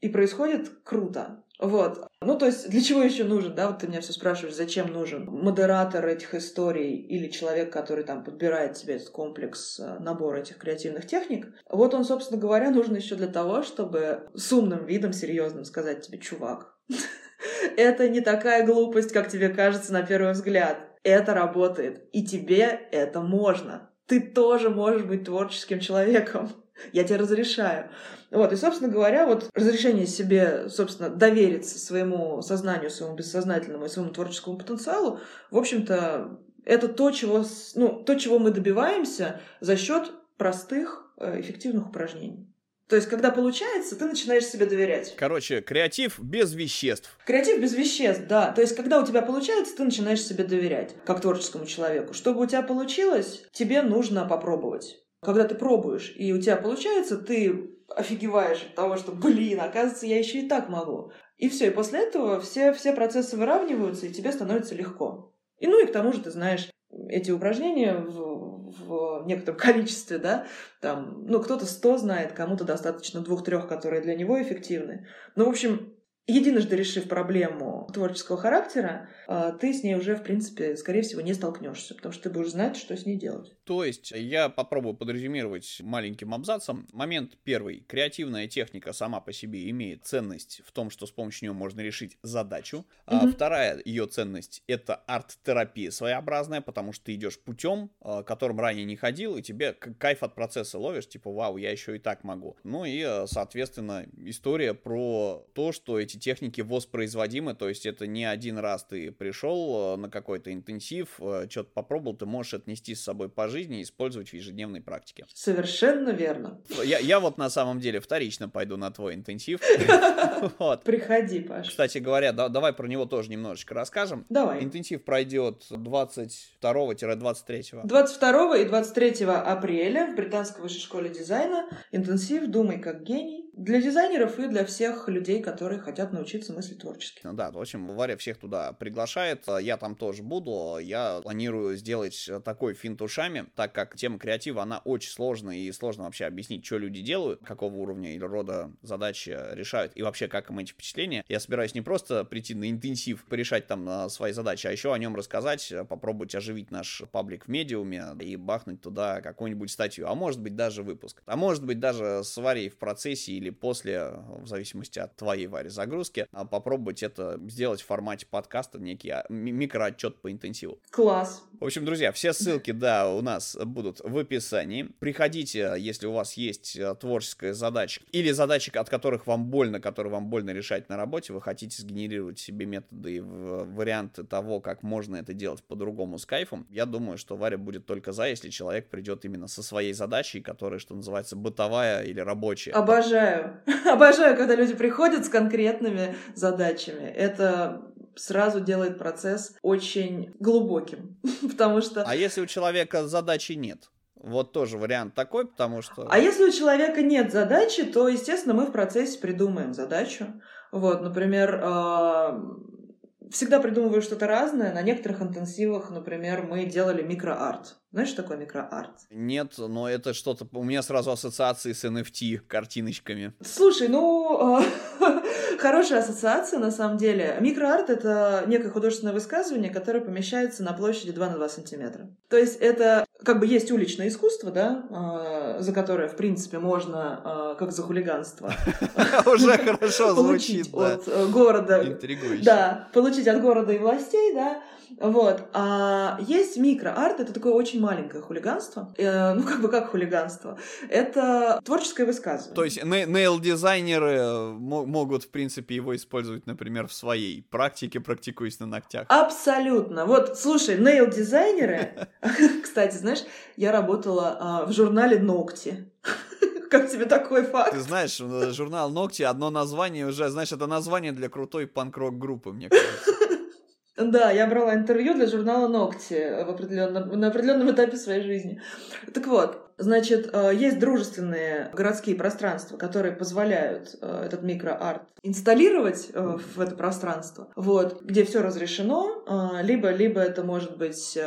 И происходит круто. Вот. Ну, то есть, для чего еще нужен, да, вот ты меня все спрашиваешь, зачем нужен модератор этих историй или человек, который там подбирает себе этот комплекс, э, набор этих креативных техник. Вот он, собственно говоря, нужен еще для того, чтобы с умным видом, серьезным сказать тебе, чувак, это не такая глупость, как тебе кажется на первый взгляд. Это работает, и тебе это можно. Ты тоже можешь быть творческим человеком. Я тебе разрешаю. Вот, и, собственно говоря, вот разрешение себе, собственно, довериться своему сознанию, своему бессознательному и своему творческому потенциалу, в общем-то, это то, чего, ну, то, чего мы добиваемся за счет простых, э, эффективных упражнений. То есть, когда получается, ты начинаешь себе доверять. Короче, креатив без веществ. Креатив без веществ, да. То есть, когда у тебя получается, ты начинаешь себе доверять, как творческому человеку. Чтобы у тебя получилось, тебе нужно попробовать. Когда ты пробуешь, и у тебя получается, ты офигеваешь от того, что, блин, оказывается, я еще и так могу. И все, и после этого все, все процессы выравниваются, и тебе становится легко. И ну и к тому же ты знаешь эти упражнения в, в некотором количестве, да, там, ну, кто-то 100 знает, кому-то достаточно двух-трех, которые для него эффективны. Ну, в общем, единожды решив проблему творческого характера, а, ты с ней уже, в принципе, скорее всего, не столкнешься, потому что ты будешь знать, что с ней делать. То есть, я попробую подрезюмировать маленьким абзацем. Момент первый. Креативная техника сама по себе имеет ценность в том, что с помощью нее можно решить задачу. Угу. А вторая ее ценность — это арт-терапия своеобразная, потому что ты идешь путем, а, которым ранее не ходил, и тебе кайф от процесса ловишь, типа, вау, я еще и так могу. Ну и, а, соответственно, история про то, что эти эти техники воспроизводимы, то есть это не один раз ты пришел э, на какой-то интенсив, э, что-то попробовал, ты можешь отнести с собой по жизни и использовать в ежедневной практике. Совершенно верно. Я, я вот на самом делделе вторично пойду на твой интенсив. Приходи, Паш. Кстати говоря, давай про него тоже немножечко расскажем. Давай. Интенсив пройдет 22-23. 22 и 23 апреля в Британской высшей школе дизайна. Интенсив «Думай как гений». Для дизайнеров и для всех людей, которые хотят научиться мыслить творчески. Ну да, в общем, Варя всех туда приглашает. Я там тоже буду. Я планирую сделать такой финт ушами, так как тема креатива, она очень сложная и сложно вообще объяснить, что люди делают, какого уровня или рода задачи решают и вообще как им эти впечатления. Я собираюсь не просто прийти на интенсив, порешать там а, свои задачи, а еще о нем рассказать, попробовать оживить наш паблик в медиуме и бахнуть туда какую-нибудь статью, а может быть даже выпуск. А может быть даже с Варей в процессе или после, в зависимости от твоей, Вари, загрузки, а попробовать это сделать в формате подкаста, некий а, микроотчет по интенсиву. Класс. В общем, друзья, все ссылки, да, у нас будут в описании. Приходите, если у вас есть э, творческая задача или задачи, от которых вам больно, которые вам больно решать на работе, вы хотите сгенерировать себе методы и варианты того, как можно это делать по-другому с кайфом, я думаю, что Варя будет только за, если человек придет именно со своей задачей, которая, что называется, бытовая или рабочая. Обожаю. Обожаю, когда люди приходят с конкретными задачами. Это сразу делает процесс очень глубоким, потому что... А если у человека задачи нет? Вот тоже вариант такой, потому что... А если у человека нет задачи, то, естественно, мы в процессе придумаем задачу. Вот, например, а, всегда придумываю что-то разное. На некоторых интенсивах, например, мы делали микроарт. Знаешь, что такое микроарт? Нет, но это что-то... У меня сразу ассоциации с NFT картиночками. Слушай, ну... Хорошая ассоциация, на самом деле. Микроарт — это некое художественное высказывание, которое помещается на площади 2 на 2 сантиметра. То есть это как бы есть уличное искусство, да, э, за которое, в принципе, можно, э, как за хулиганство, уже хорошо звучит, от э, города, да, получить от города и властей, да, вот. А есть микроарт, это такое очень маленькое хулиганство. Э, ну, как бы как хулиганство. Это творческое высказывание. То есть нейл-дизайнеры могут, в принципе, его использовать, например, в своей практике, практикуясь на ногтях. Абсолютно. Вот, слушай, нейл-дизайнеры... Кстати, знаешь, я работала а, в журнале «Ногти». Как тебе такой факт? Ты знаешь, э, журнал «Ногти» одно название уже, знаешь, это название для крутой панк-рок группы, мне кажется. Да, я брала интервью для журнала «Ногти» в определенном, на определенном этапе своей жизни. Так вот, Значит, э, есть дружественные городские пространства, которые позволяют э, этот микроарт инсталлировать э, в это пространство, вот, где все разрешено, либо, либо это может быть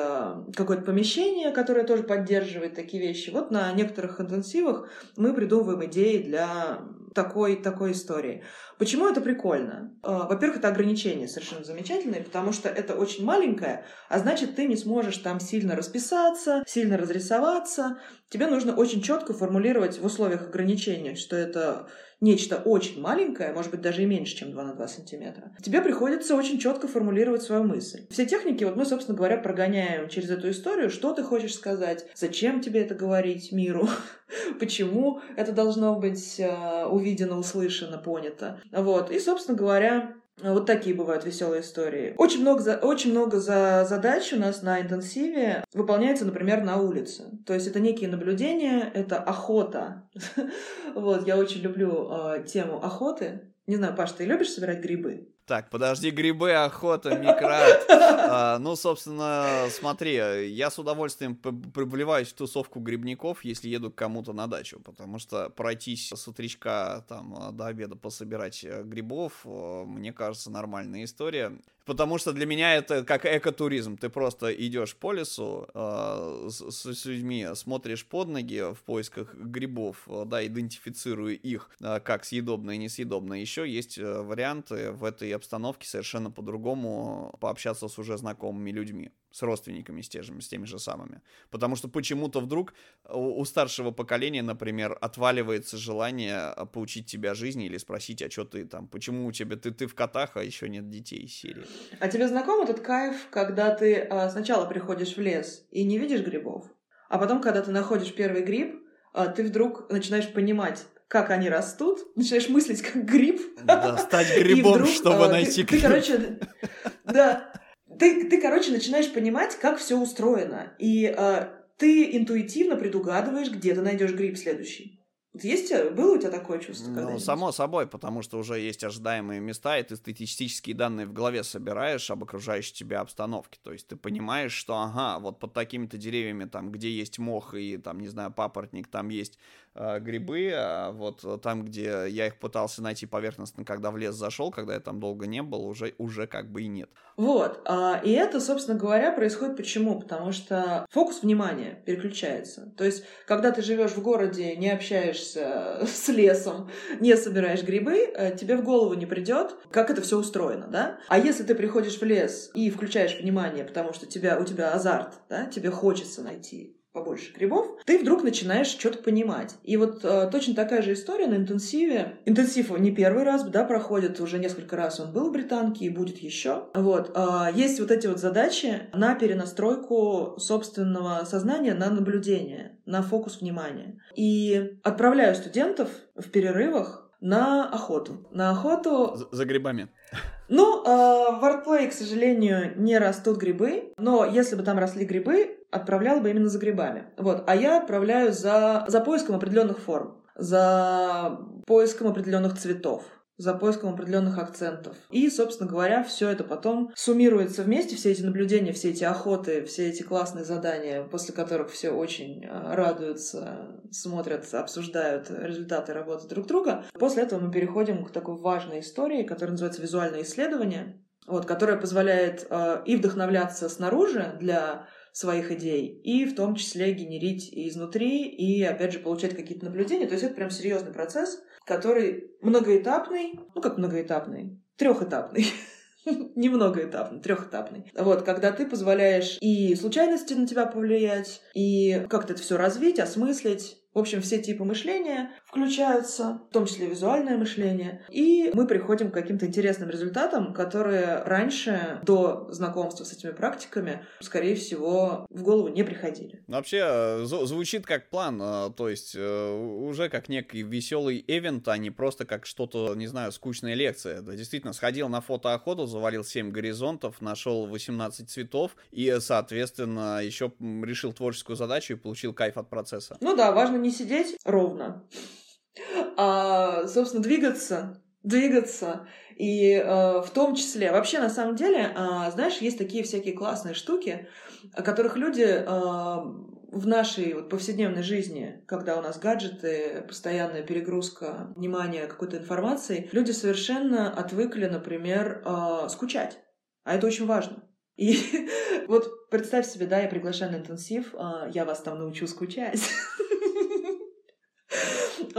какое-то помещение, которое тоже поддерживает такие вещи. Вот на некоторых интенсивах мы придумываем идеи для такой, такой истории. Почему это прикольно? Во-первых, это ограничение совершенно замечательное, потому что это очень маленькое, а значит, ты не сможешь там сильно расписаться, сильно разрисоваться, тебе нужно очень четко формулировать в условиях ограничения, что это нечто очень маленькое, может быть, даже и меньше, чем 2 на 2 сантиметра, тебе приходится очень четко формулировать свою мысль. Все техники, вот мы, собственно говоря, прогоняем через эту историю, что ты хочешь сказать, зачем тебе это говорить миру, почему это должно быть э, увидено, услышано, понято. Вот. И, собственно говоря, вот такие бывают веселые истории. Очень много, за, очень много за задач у нас на интенсиве выполняется, например, на улице. То есть это некие наблюдения, это охота. Вот, я очень люблю э, тему охоты. Не знаю, Паш, ты любишь собирать грибы? Так, подожди, грибы, охота, микроарт. А, ну, собственно, смотри, я с удовольствием вливаюсь в тусовку грибников, если еду к кому-то на дачу, потому что пройтись с утречка там до обеда пособирать э, грибов, э, мне кажется, нормальная история. Потому что для меня это как экотуризм. Ты просто идешь по лесу э, с, с людьми, смотришь под ноги в поисках грибов, э, да, идентифицируя их э, как съедобные и несъедобные. Еще есть э, варианты в этой обстановке совершенно по-другому пообщаться с уже знакомыми людьми с родственниками, с, теми, с теми же самыми. Потому что почему-то вдруг у, у старшего поколения, например, отваливается желание поучить тебя жизни или спросить, а что ты там, почему у тебя, ты, ты в котах, а еще нет детей из серии. А тебе знаком этот кайф, когда ты а, сначала приходишь в лес и не видишь грибов, а потом, когда ты находишь первый гриб, а, ты вдруг начинаешь понимать, как они растут, начинаешь мыслить как гриб. Да, стать грибом, вдруг, чтобы а, найти ты, гриб. Ты, короче, да, ты, ты, короче, начинаешь понимать, как все устроено. И э, ты интуитивно предугадываешь, где ты найдешь гриб следующий. Есть, было у тебя такое чувство? Ну, само собой, потому что уже есть ожидаемые места, и ты статистические данные в голове собираешь об окружающей тебя обстановке. То есть ты понимаешь, что, ага, вот под такими-то деревьями, там, где есть мох и, там, не знаю, папоротник, там есть э, грибы, а вот там, где я их пытался найти поверхностно, когда в лес зашел, когда я там долго не был, уже, уже как бы и нет. Вот, а, и это, собственно говоря, происходит почему? Потому что фокус внимания переключается. То есть, когда ты живешь в городе, не общаешься с лесом, не собираешь грибы, э, тебе в голову не придет, как это все устроено, да? А если ты приходишь в лес и включаешь внимание, потому что тебя, у тебя азарт, да, тебе хочется найти побольше грибов, ты вдруг начинаешь что-то понимать. И вот э, точно такая же история на интенсиве. Интенсив не первый раз, да, проходит, уже несколько раз он был в британке и будет еще. Вот. Э, есть вот эти вот задачи на перенастройку собственного сознания на наблюдение, на фокус внимания. И отправляю студентов в перерывах на охоту. На охоту... За, за грибами. Ну, э, в Артплей, к сожалению, не растут грибы, но если бы там росли грибы, отправлял бы именно за грибами. Вот. А я отправляю за, за поиском определенных форм, за поиском определенных цветов за поиском определенных акцентов. И, собственно говоря, все это потом суммируется вместе, все эти наблюдения, все эти охоты, все эти классные задания, после которых все очень э, радуются, смотрят, обсуждают результаты работы друг друга. После этого мы переходим к такой важной истории, которая называется визуальное исследование, вот, которая позволяет э, и вдохновляться снаружи для своих идей, и в том числе генерить изнутри, и, опять же, получать какие-то наблюдения. То есть это прям серьезный процесс, который многоэтапный, ну как многоэтапный, трехэтапный. немногоэтапный, трехэтапный. Вот, когда ты позволяешь и случайности на тебя повлиять, и как-то это все развить, осмыслить, в общем, все типы мышления включаются, в том числе визуальное мышление, и мы приходим к каким-то интересным результатам, которые раньше, до знакомства с этими практиками, скорее всего, в голову не приходили. Вообще, э, звучит как план, э, то есть э, уже как некий веселый эвент, а не просто как что-то, не знаю, скучная лекция. Да, действительно, сходил на фотоохоту, завалил 7 горизонтов, нашел 18 цветов и, соответственно, еще решил творческую задачу и получил кайф от процесса. Ну да, важно не не сидеть ровно, а, собственно, двигаться, двигаться. И э, в том числе, вообще, на самом деле, э, знаешь, есть такие всякие классные штуки, о которых люди э, в нашей вот, повседневной жизни, когда у нас гаджеты, постоянная перегрузка внимания какой-то информации, люди совершенно отвыкли, например, э, скучать. А это очень важно. И вот представь себе, да, я приглашаю на интенсив, э, я вас там научу скучать.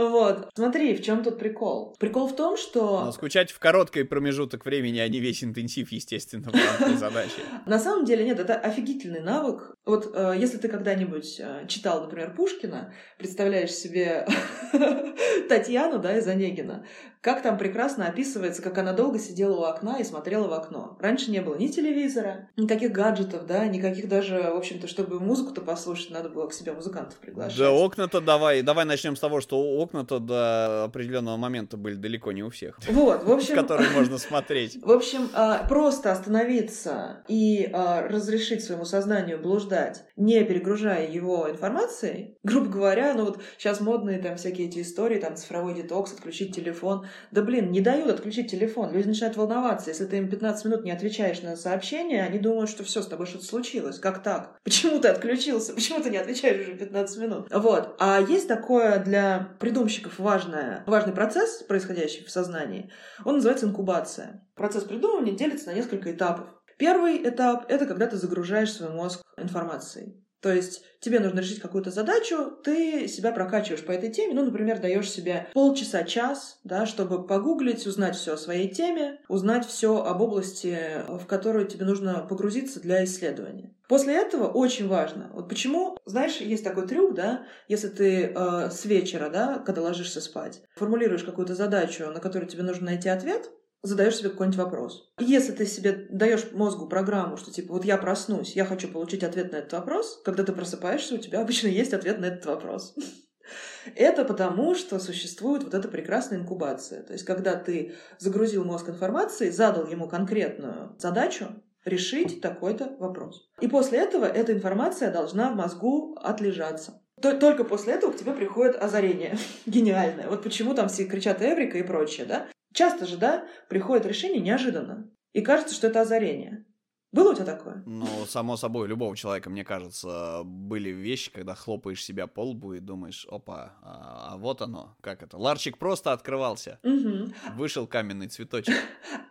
Вот. Смотри, в чем тут прикол? Прикол в том, что... Но скучать в короткий промежуток времени, а не весь интенсив, естественно, в рамках задачи. На самом деле, нет, это офигительный навык. Вот э, если ты когда-нибудь э, читал, например, Пушкина, представляешь себе Татьяну, да, из Онегина, как там прекрасно описывается, как она долго сидела у окна и смотрела в окно. Раньше не было ни телевизора, никаких гаджетов, да, никаких даже, в общем-то, чтобы музыку-то послушать, надо было к себе музыкантов приглашать. Да окна-то давай, давай начнем с того, что окна-то до определенного момента были далеко не у всех. Вот, в общем... Которые можно смотреть. В общем, а, просто остановиться и а, разрешить своему сознанию блуждать, не перегружая его информацией, грубо говоря, ну вот сейчас модные там всякие эти истории, там цифровой детокс, отключить телефон. Да блин, не дают отключить телефон. Люди начинают волноваться. Если ты им 15 минут не отвечаешь на сообщение, они думают, что все, с тобой что-то случилось. Как так? Почему ты отключился? Почему ты не отвечаешь уже 15 минут? Вот. А есть такое для придумщиков важное, важный процесс, происходящий в сознании. Он называется инкубация. Процесс придумывания делится на несколько этапов. Первый этап — это когда ты загружаешь свой мозг информацией. То есть тебе нужно решить какую-то задачу, ты себя прокачиваешь по этой теме, ну, например, даешь себе полчаса, час, да, чтобы погуглить, узнать все о своей теме, узнать все об области, в которую тебе нужно погрузиться для исследования. После этого очень важно, вот почему, знаешь, есть такой трюк, да, если ты э, с вечера, да, когда ложишься спать, формулируешь какую-то задачу, на которую тебе нужно найти ответ, задаешь себе какой-нибудь вопрос. Если ты себе даешь мозгу программу, что типа вот я проснусь, я хочу получить ответ на этот вопрос, когда ты просыпаешься, у тебя обычно есть ответ на этот вопрос. Это потому, что существует вот эта прекрасная инкубация. То есть, когда ты загрузил мозг информацией, задал ему конкретную задачу, решить такой-то вопрос. И после этого эта информация должна в мозгу отлежаться. Только после этого к тебе приходит озарение гениальное. Вот почему там все кричат Эврика и прочее, да? Часто же, да, приходит решение неожиданно. И кажется, что это озарение. Было у тебя такое? Ну, само собой, любого человека, мне кажется, были вещи, когда хлопаешь себя по лбу и думаешь, опа, а, а вот оно, как это. Ларчик просто открывался. Угу. Вышел каменный цветочек.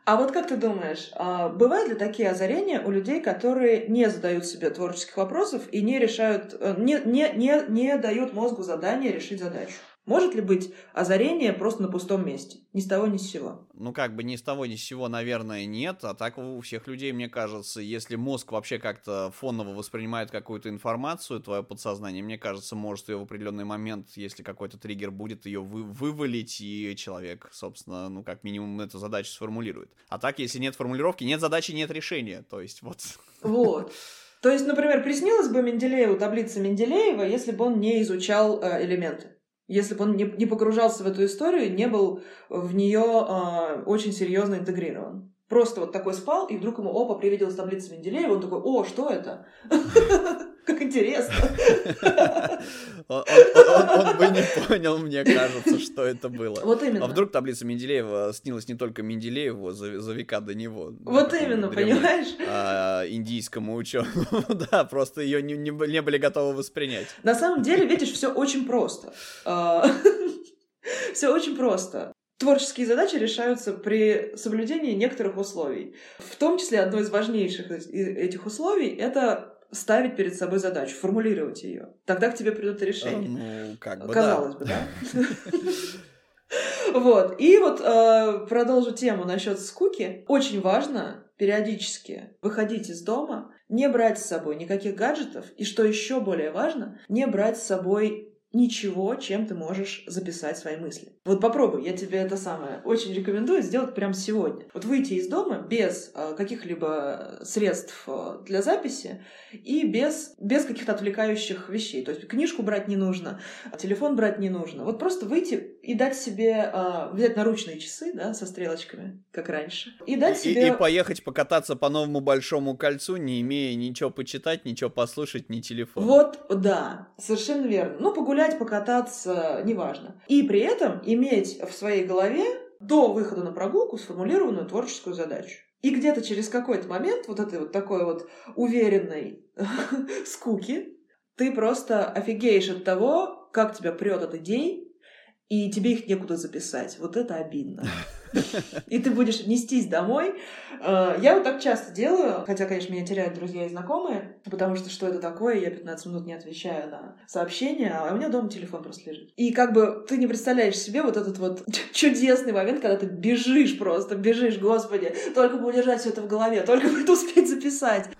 А вот как ты думаешь, а, бывают ли такие озарения у людей, которые не задают себе творческих вопросов и не решают, э, не, не, не, не дают мозгу задание решить задачу? Может ли быть озарение просто на пустом месте? Ни с того, ни с сего. Ну, как бы ни с того, ни с сего, наверное, нет. А так у всех людей, мне кажется, если мозг вообще как-то фоново воспринимает какую-то информацию, твое подсознание, мне кажется, может ее в определенный момент, если какой-то триггер будет, ее вы вывалить, и человек, собственно, ну, как минимум, эту задачу сформулирует. А так, если нет формулировки, нет задачи, нет решения. То есть, вот. Вот. То есть, например, приснилась бы Менделееву таблица Менделеева, если бы он не изучал э, элементы если бы он не, не погружался в эту историю, не был в нее э, очень серьезно интегрирован. Просто вот такой спал, и вдруг ему, опа, привиделась таблица Менделеева, он такой, о, что это? Как интересно. Он, бы не понял, мне кажется, что это было. Вот именно. А вдруг таблица Менделеева снилась не только Менделееву за, за века до него. Вот именно, понимаешь? А, индийскому ученому. да, просто ее не, не, не были готовы воспринять. На самом деле, видишь, все очень просто. А, все очень просто. Творческие задачи решаются при соблюдении некоторых условий. В том числе одно из важнейших этих условий — это ставить перед собой задачу, формулировать ее. Тогда к тебе придут решения. Ну, как бы Казалось бы, да? Вот. И вот э, продолжу тему насчет скуки. Очень важно периодически выходить из дома, не брать с собой никаких гаджетов, и что еще более важно, не брать с собой ничего, чем ты можешь записать свои мысли. Вот попробуй, я тебе это самое очень рекомендую сделать прямо сегодня. Вот выйти из дома без э, каких-либо средств э, для записи и без, без каких-то отвлекающих вещей. То есть книжку брать не нужно, телефон брать не нужно. Вот просто выйти и дать себе, э, взять наручные часы, да, со стрелочками, как раньше, и дать и, себе... И, и поехать покататься по новому большому кольцу, не имея ничего почитать, ничего послушать, ни телефона. Вот, да, совершенно верно. Ну, погулять погулять, покататься, неважно. И при этом иметь в своей голове до выхода на прогулку сформулированную творческую задачу. И где-то через какой-то момент вот этой вот такой вот уверенной скуки ты просто офигеешь от того, как тебя прет от идей, и тебе их некуда записать. Вот это обидно. И ты будешь нестись домой. Э, я вот так часто делаю, хотя, конечно, меня теряют друзья и знакомые, потому что что это такое, я 15 минут не отвечаю на сообщения, а у меня дома телефон просто лежит. И как бы ты не представляешь себе вот этот вот чудесный момент, когда ты бежишь просто, бежишь, господи, только бы удержать все это в голове, только бы это успеть записать.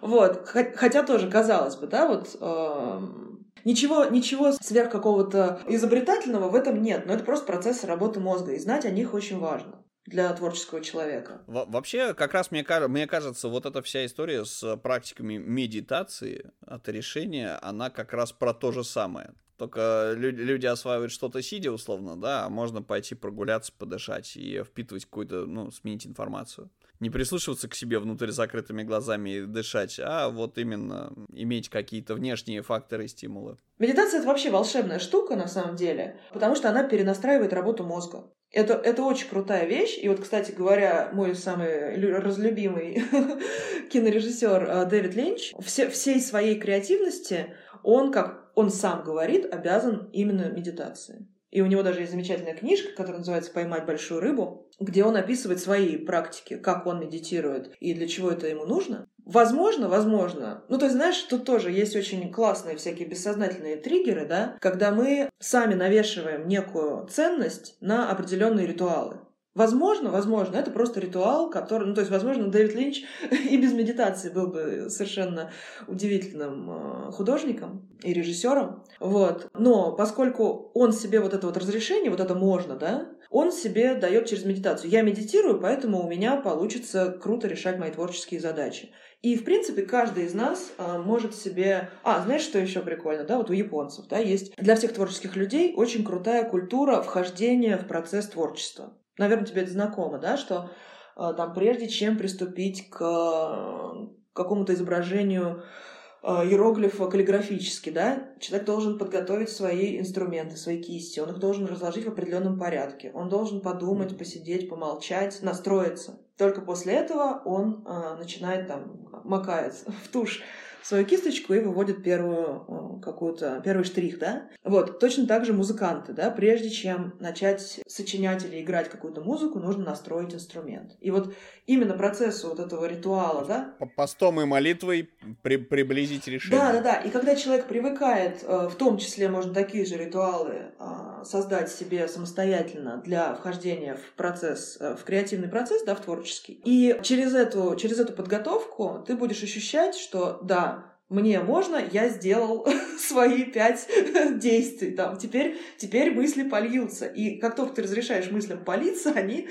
Вот. Хотя тоже, казалось бы, да, вот эм, Ничего, ничего сверх какого-то изобретательного в этом нет, но это просто процесс работы мозга, и знать о них очень важно для творческого человека. Во вообще, как раз мне, мне кажется, вот эта вся история с практиками медитации от решения, она как раз про то же самое. Только люди осваивают что-то сидя, условно, да, а можно пойти прогуляться, подышать и впитывать какую-то, ну, сменить информацию не прислушиваться к себе внутрь закрытыми глазами и дышать, а вот именно иметь какие-то внешние факторы стимулы. Медитация — это вообще волшебная штука, на самом деле, потому что она перенастраивает работу мозга. Это, это очень крутая вещь. И вот, кстати говоря, мой самый разлюбимый кинорежиссер э, Дэвид Линч, все, всей своей креативности он, как он сам говорит, обязан именно медитации. И у него даже есть замечательная книжка, которая называется «Поймать большую рыбу», где он описывает свои практики, как он медитирует и для чего это ему нужно. Возможно, возможно. Ну, то есть, знаешь, тут тоже есть очень классные всякие бессознательные триггеры, да, когда мы сами навешиваем некую ценность на определенные ритуалы. Возможно, возможно, это просто ритуал, который, ну, то есть, возможно, Дэвид Линч и без медитации был бы совершенно удивительным э, художником и режиссером, вот. Но поскольку он себе вот это вот разрешение, вот это можно, да, он себе дает через медитацию. Я медитирую, поэтому у меня получится круто решать мои творческие задачи. И, в принципе, каждый из нас а, может себе... А, знаешь, что еще прикольно, да? Вот у японцев, да, есть для всех творческих людей очень крутая культура вхождения в процесс творчества наверное, тебе это знакомо, да, что э, там прежде чем приступить к какому-то изображению э, иероглифа каллиграфически, да, человек должен подготовить свои инструменты, свои кисти, он их должен разложить в определенном порядке, он должен подумать, посидеть, помолчать, настроиться. Только после этого он э, начинает там макает в тушь свою кисточку и выводит первую какую-то, первый штрих, да? Вот, точно так же музыканты, да, прежде чем начать сочинять или играть какую-то музыку, нужно настроить инструмент. И вот именно процессу вот этого ритуала, да? Постом и молитвой при приблизить решение. Да, да, да. И когда человек привыкает, э, в том числе, можно такие же ритуалы а, создать себе самостоятельно для вхождения в процесс, э, в креативный процесс, да, в творческий. И через эту, через эту подготовку ты будешь ощущать, что да, мне можно, я сделал свои пять действий. Там, теперь, теперь мысли польются. И как только ты разрешаешь мыслям политься, они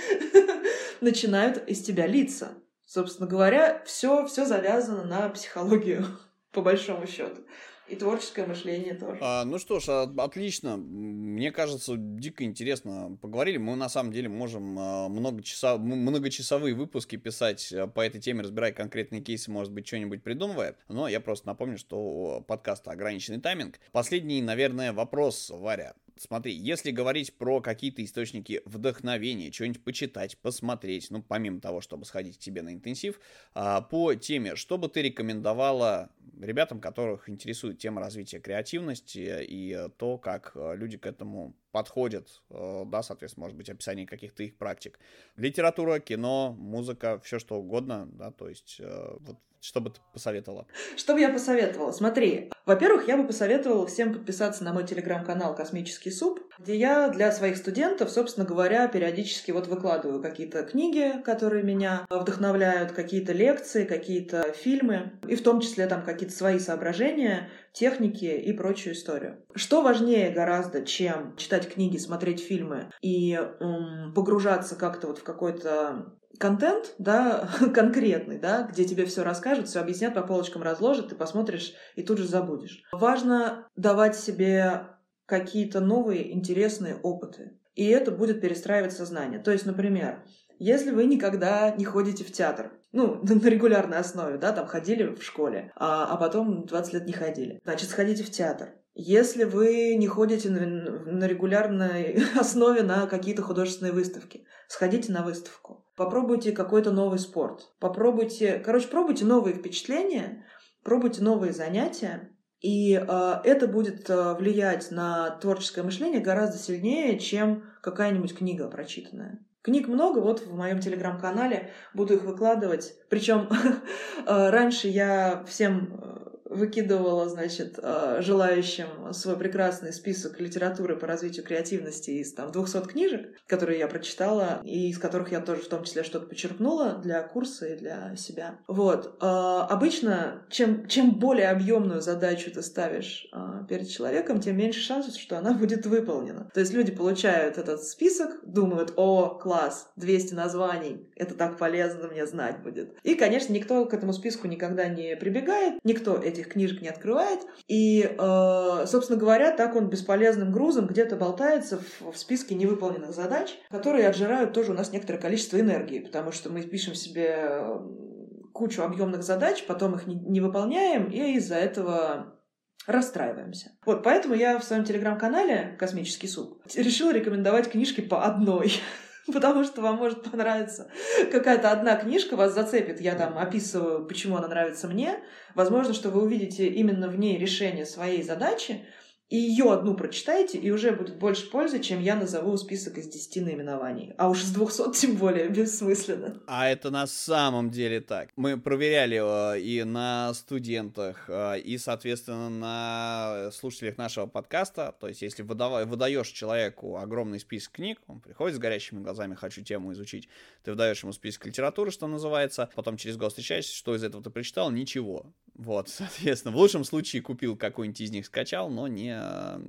начинают из тебя литься. Собственно говоря, все, все завязано на психологию, по большому счету. И творческое мышление тоже. А, ну что ж, а, отлично. Мне кажется, дико интересно поговорили. Мы на самом деле можем а, многочасов... многочасовые выпуски писать а, по этой теме, разбирая конкретные кейсы, может быть, что-нибудь придумывая. Но я просто напомню, что подкаст ограниченный тайминг. Последний, наверное, вопрос, Варя. Смотри, если говорить про какие-то источники вдохновения, что-нибудь почитать, посмотреть, ну, помимо того, чтобы сходить к тебе на интенсив, по теме, что бы ты рекомендовала ребятам, которых интересует тема развития креативности и то, как э, люди к этому подходят, э, да, соответственно, может быть, описание каких-то их практик. Литература, кино, музыка, все что угодно, да, то есть э, вот что бы ты посоветовала? Что бы я посоветовала? Смотри, во-первых, я бы посоветовала всем подписаться на мой телеграм-канал «Космический суп», где я для своих студентов, собственно говоря, периодически вот выкладываю какие-то книги, которые меня вдохновляют, какие-то лекции, какие-то фильмы, и в том числе там какие-то свои соображения, техники и прочую историю. Что важнее гораздо, чем читать книги, смотреть фильмы и м, погружаться как-то вот в какой-то контент, да, конкретный, да, где тебе все расскажут, все объяснят, по полочкам разложат, ты посмотришь и тут же забудешь. Важно давать себе какие-то новые интересные опыты. И это будет перестраивать сознание. То есть, например, если вы никогда не ходите в театр, ну, на регулярной основе, да, там ходили в школе, а, а потом 20 лет не ходили, значит, сходите в театр. Если вы не ходите на, на регулярной основе на какие-то художественные выставки, сходите на выставку. Попробуйте какой-то новый спорт. Попробуйте, короче, пробуйте новые впечатления, пробуйте новые занятия. И э, это будет э, влиять на творческое мышление гораздо сильнее, чем какая-нибудь книга прочитанная. Книг много, вот в моем телеграм-канале буду их выкладывать. Причем э, раньше я всем выкидывала, значит, э, желающим свой прекрасный список литературы по развитию креативности из там 200 книжек, которые я прочитала, и из которых я тоже в том числе что-то почерпнула для курса и для себя. Вот. Э, обычно, чем, чем более объемную задачу ты ставишь э, перед человеком, тем меньше шансов, что она будет выполнена. То есть люди получают этот список, думают, о, класс, 200 названий, это так полезно мне знать будет. И, конечно, никто к этому списку никогда не прибегает, никто эти этих книжек не открывает. И, э, собственно говоря, так он бесполезным грузом где-то болтается в, списке невыполненных задач, которые отжирают тоже у нас некоторое количество энергии, потому что мы пишем себе кучу объемных задач, потом их не выполняем, и из-за этого расстраиваемся. Вот, поэтому я в своем телеграм-канале «Космический суп» решила рекомендовать книжки по одной. потому что вам может понравиться какая-то одна книжка, вас зацепит. Я там описываю, почему она нравится мне. Возможно, что вы увидите именно в ней решение своей задачи, и ее одну прочитайте, и уже будет больше пользы, чем я назову список из 10 наименований. А уж с 200 тем более бессмысленно. А это на самом деле так. Мы проверяли э, и на студентах, э, и, соответственно, на слушателях нашего подкаста. То есть, если выдаешь человеку огромный список книг, он приходит с горящими глазами, хочу тему изучить, ты выдаешь ему список литературы, что называется, потом через год встречаешься, что из этого ты прочитал? Ничего. Вот, соответственно, в лучшем случае купил какой-нибудь из них, скачал, но не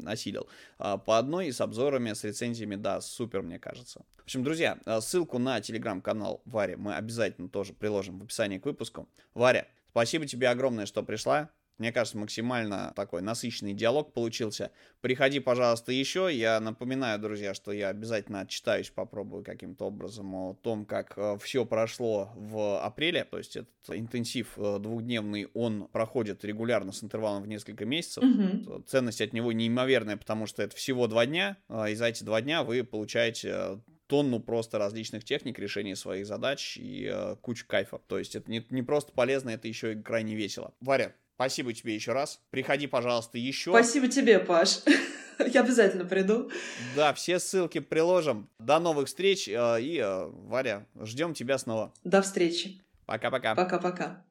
осилил. А по одной с обзорами, с рецензиями, да, супер, мне кажется. В общем, друзья, э, ссылку на телеграм-канал Вари мы обязательно тоже приложим в описании к выпуску. Варя, спасибо тебе огромное, что пришла. Мне кажется, максимально такой насыщенный диалог получился. Приходи, пожалуйста, еще. Я напоминаю, друзья, что я обязательно отчитаюсь, попробую каким-то образом о том, как э, все прошло в апреле. То есть этот интенсив э, двухдневный, он проходит регулярно с интервалом в несколько месяцев. Мгм. Ценность от него неимоверная, потому что это всего два дня, а, и за эти два дня вы получаете тонну просто различных техник решения своих задач и э, кучу кайфа. То есть это не, не просто полезно, это еще и крайне весело. Варя, спасибо тебе еще раз. Приходи, пожалуйста, еще. Спасибо тебе, Паш. Я обязательно приду. Да, все ссылки приложим. До новых встреч. э, И, э, Варя, ждем тебя снова. До встречи. Пока-пока. Пока-пока.